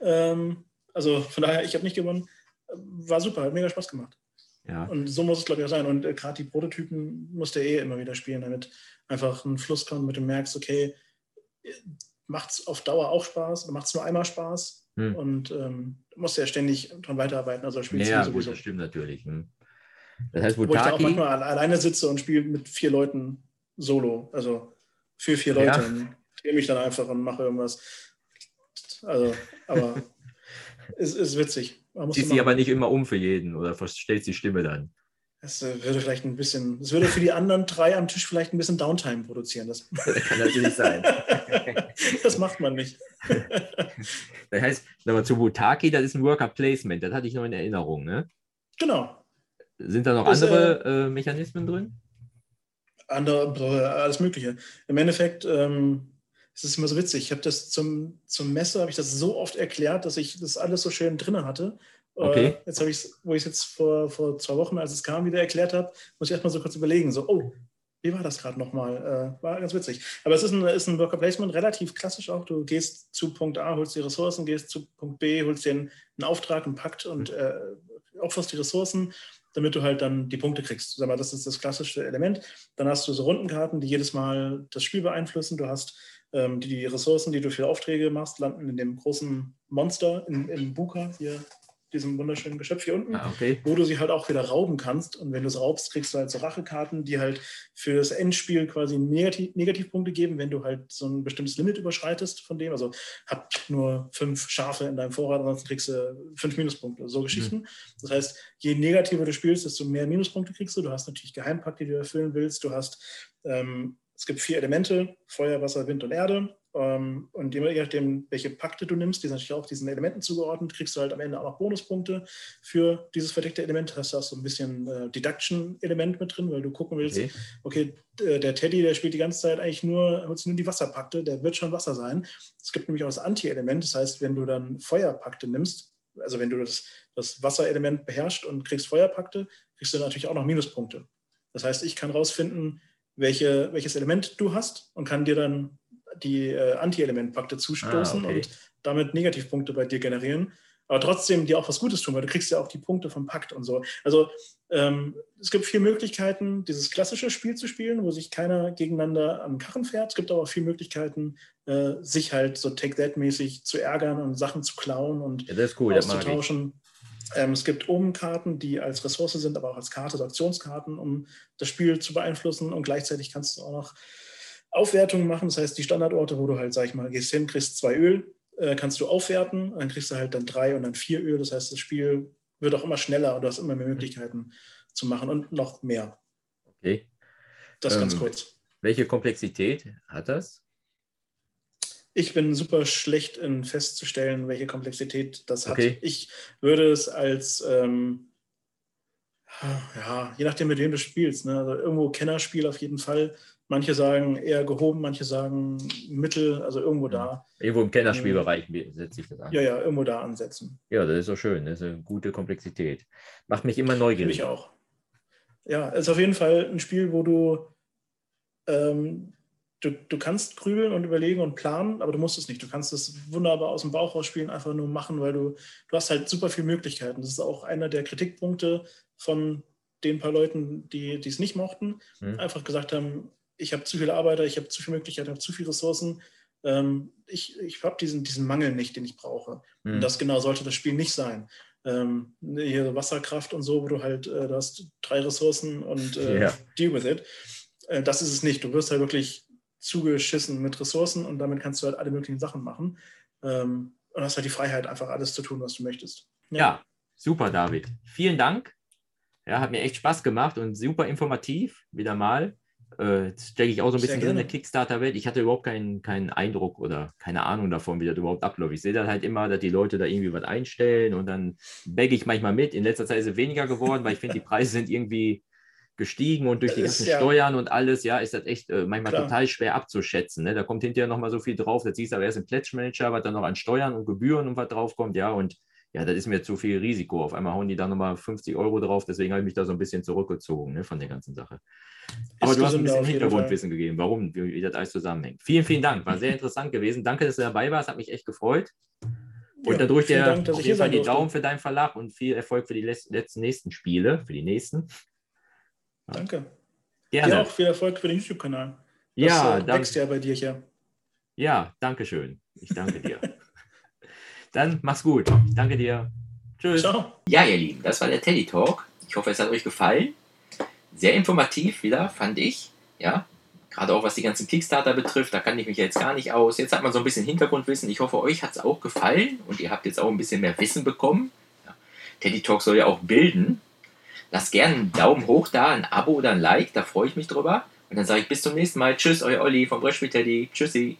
Speaker 2: Ähm, also von daher, ich habe nicht gewonnen. War super, hat mega Spaß gemacht. Ja. Und so muss es, glaube ich, auch sein. Und äh, gerade die Prototypen musst du eh immer wieder spielen, damit einfach ein Fluss kommt, mit dem du merkst, okay, macht es auf Dauer auch Spaß oder macht es nur einmal Spaß? Hm. Und ähm, du musst ja ständig dran weiterarbeiten. Also
Speaker 1: spielst ja, sowieso. das stimmt natürlich. Hm.
Speaker 2: Das heißt, Wo ich da auch manchmal alleine sitze und spiele mit vier Leuten solo. Also für vier Leute. Ja. Und drehe mich dann einfach und mache irgendwas. Also, aber *laughs* es ist witzig.
Speaker 1: Ziehst sie aber nicht immer um für jeden oder verstellst die Stimme dann.
Speaker 2: Das äh, würde vielleicht ein bisschen, das würde für die anderen drei am Tisch vielleicht ein bisschen Downtime produzieren. Das,
Speaker 1: das *laughs* kann natürlich sein. *laughs*
Speaker 2: das macht man nicht. *laughs*
Speaker 1: das heißt, nochmal zu Butaki, das ist ein Worker Placement, das hatte ich noch in Erinnerung, ne?
Speaker 2: Genau.
Speaker 1: Sind da noch das, andere äh, äh, Mechanismen drin?
Speaker 2: Andere, alles Mögliche. Im Endeffekt, ähm, es ist immer so witzig. Ich habe das zum, zum Messer, habe ich das so oft erklärt, dass ich das alles so schön drin hatte. Okay. Äh, jetzt habe ich es, wo ich es jetzt vor, vor zwei Wochen, als es kam, wieder erklärt habe, muss ich erstmal so kurz überlegen, so, oh, wie war das gerade nochmal? Äh, war ganz witzig. Aber es ist ein, ist ein Worker Placement, relativ klassisch auch. Du gehst zu Punkt A, holst die Ressourcen, gehst zu Punkt B, holst den einen Auftrag, einen Pakt und mhm. äh, opferst die Ressourcen, damit du halt dann die Punkte kriegst. Sag mal, das ist das klassische Element. Dann hast du so Rundenkarten, die jedes Mal das Spiel beeinflussen. Du hast die, die Ressourcen, die du für Aufträge machst, landen in dem großen Monster, in, in Buka, hier diesem wunderschönen Geschöpf hier unten, ah, okay. wo du sie halt auch wieder rauben kannst. Und wenn du es raubst, kriegst du halt so Rachekarten, die halt für das Endspiel quasi Negativ Negativpunkte geben, wenn du halt so ein bestimmtes Limit überschreitest von dem. Also hab nur fünf Schafe in deinem Vorrat, ansonsten kriegst du fünf Minuspunkte. So Geschichten. Mhm. Das heißt, je negativer du spielst, desto mehr Minuspunkte kriegst du. Du hast natürlich Geheimpakte, die du erfüllen willst. Du hast ähm, es gibt vier Elemente, Feuer, Wasser, Wind und Erde. Ähm, und je nachdem, welche Pakte du nimmst, die sind natürlich auch diesen Elementen zugeordnet, kriegst du halt am Ende auch noch Bonuspunkte für dieses verdeckte Element. Hast du auch so ein bisschen äh, Deduction-Element mit drin, weil du gucken willst, okay. okay, der Teddy, der spielt die ganze Zeit eigentlich nur, nur die Wasserpakte, der wird schon Wasser sein. Es gibt nämlich auch das Anti-Element, das heißt, wenn du dann Feuerpakte nimmst, also wenn du das, das Wasserelement beherrschst und kriegst Feuerpakte, kriegst du natürlich auch noch Minuspunkte. Das heißt, ich kann rausfinden, welche, welches Element du hast und kann dir dann die äh, Anti-Element-Pakte zustoßen ah, okay. und damit Negativpunkte bei dir generieren. Aber trotzdem dir auch was Gutes tun, weil du kriegst ja auch die Punkte vom Pakt und so. Also ähm, es gibt vier Möglichkeiten, dieses klassische Spiel zu spielen, wo sich keiner gegeneinander am Karren fährt. Es gibt aber auch vier Möglichkeiten, äh, sich halt so Take-That-mäßig zu ärgern und Sachen zu klauen und
Speaker 1: ja, cool,
Speaker 2: auszutauschen. Ähm, es gibt oben Karten, die als Ressource sind, aber auch als Karte, also Aktionskarten, um das Spiel zu beeinflussen. Und gleichzeitig kannst du auch noch Aufwertungen machen. Das heißt, die Standardorte, wo du halt, sag ich mal, gehst hin, kriegst zwei Öl, äh, kannst du aufwerten. Dann kriegst du halt dann drei und dann vier Öl. Das heißt, das Spiel wird auch immer schneller und du hast immer mehr Möglichkeiten zu machen und noch mehr.
Speaker 1: Okay.
Speaker 2: Das ähm, ganz kurz.
Speaker 1: Welche Komplexität hat das?
Speaker 2: Ich bin super schlecht in festzustellen, welche Komplexität das hat. Ich würde es als, ähm, ja, je nachdem, mit wem du spielst, ne? also irgendwo Kennerspiel auf jeden Fall. Manche sagen eher gehoben, manche sagen mittel, also irgendwo da.
Speaker 1: Irgendwo im Kennerspielbereich setze ich das
Speaker 2: an. Ja, ja, irgendwo da ansetzen.
Speaker 1: Ja, das ist so schön. Das ist eine gute Komplexität. Macht mich immer neugierig.
Speaker 2: Mich auch. Ja, es ist auf jeden Fall ein Spiel, wo du ähm, du, du kannst grübeln und überlegen und planen, aber du musst es nicht. Du kannst es wunderbar aus dem Bauch rausspielen, einfach nur machen, weil du, du hast halt super viele Möglichkeiten. Das ist auch einer der Kritikpunkte von den paar Leuten, die es nicht mochten. Mhm. Einfach gesagt haben, ich habe zu viele Arbeiter, ich habe zu viele Möglichkeiten, ich habe zu viele Ressourcen. Ähm, ich ich habe diesen, diesen Mangel nicht, den ich brauche. Mhm. Und das genau sollte das Spiel nicht sein. Ähm, hier Wasserkraft und so, wo du halt, äh, du hast drei Ressourcen und äh, yeah. deal with it. Äh, das ist es nicht. Du wirst halt wirklich zugeschissen mit Ressourcen und damit kannst du halt alle möglichen Sachen machen. Ähm, und hast halt die Freiheit, einfach alles zu tun, was du möchtest.
Speaker 1: Ja, ja super, David. Vielen Dank. Ja, hat mir echt Spaß gemacht und super informativ, wieder mal. Äh, jetzt stecke ich auch so ein bisschen in der Kickstarter-Welt. Ich hatte überhaupt keinen, keinen Eindruck oder keine Ahnung davon, wie das überhaupt abläuft. Ich sehe dann halt immer, dass die Leute da irgendwie was einstellen und dann bagge ich manchmal mit. In letzter Zeit ist es weniger geworden, weil ich finde, die Preise sind irgendwie gestiegen und durch die
Speaker 2: ist
Speaker 1: ganzen
Speaker 2: ja-
Speaker 1: Steuern und alles, ja, ist das echt äh, manchmal
Speaker 2: Klar.
Speaker 1: total schwer abzuschätzen. Ne? Da kommt hinterher nochmal so viel drauf. Das siehst du aber erst im Pledge Manager, was dann noch an Steuern und Gebühren und was draufkommt, ja, und ja, das ist mir zu viel Risiko. Auf einmal hauen die da nochmal 50 Euro drauf, deswegen habe ich mich da so ein bisschen zurückgezogen ne, von der ganzen Sache. Aber
Speaker 2: Ist
Speaker 1: du hast ein bisschen Hintergrundwissen gegeben, warum, wie, wie das alles zusammenhängt. Vielen, vielen Dank. War sehr interessant gewesen. Danke, dass du dabei warst. Hat mich echt gefreut. Und
Speaker 2: Ja, vielen
Speaker 1: dir
Speaker 2: Dank,
Speaker 1: auf jeden Fall die. Daumen für deinen Verlag und viel Erfolg für die les- letzten nächsten Spiele, für die nächsten.
Speaker 2: Danke.
Speaker 1: Gerne.
Speaker 2: Dir auch viel Erfolg für den YouTube-Kanal. Das
Speaker 1: ja,
Speaker 2: äh,
Speaker 1: dann,
Speaker 2: wächst ja bei dir hier.
Speaker 1: ja, danke schön. Ich danke dir. *laughs* dann mach's gut. Ich danke dir. Tschüss.
Speaker 2: Ciao.
Speaker 3: Ja, ihr Lieben, das war der Teddy Talk. Ich hoffe, es hat euch gefallen. Sehr informativ wieder, fand ich. Ja, gerade auch was die ganzen Kickstarter betrifft, da kann ich mich jetzt gar nicht aus. Jetzt hat man so ein bisschen Hintergrundwissen. Ich hoffe, euch hat es auch gefallen und ihr habt jetzt auch ein bisschen mehr Wissen bekommen. Ja. Teddy Talk soll ja auch bilden. Lasst gerne einen Daumen hoch da, ein Abo oder ein Like, da freue ich mich drüber. Und dann sage ich bis zum nächsten Mal. Tschüss, euer Olli vom Brettspiel Teddy. Tschüssi.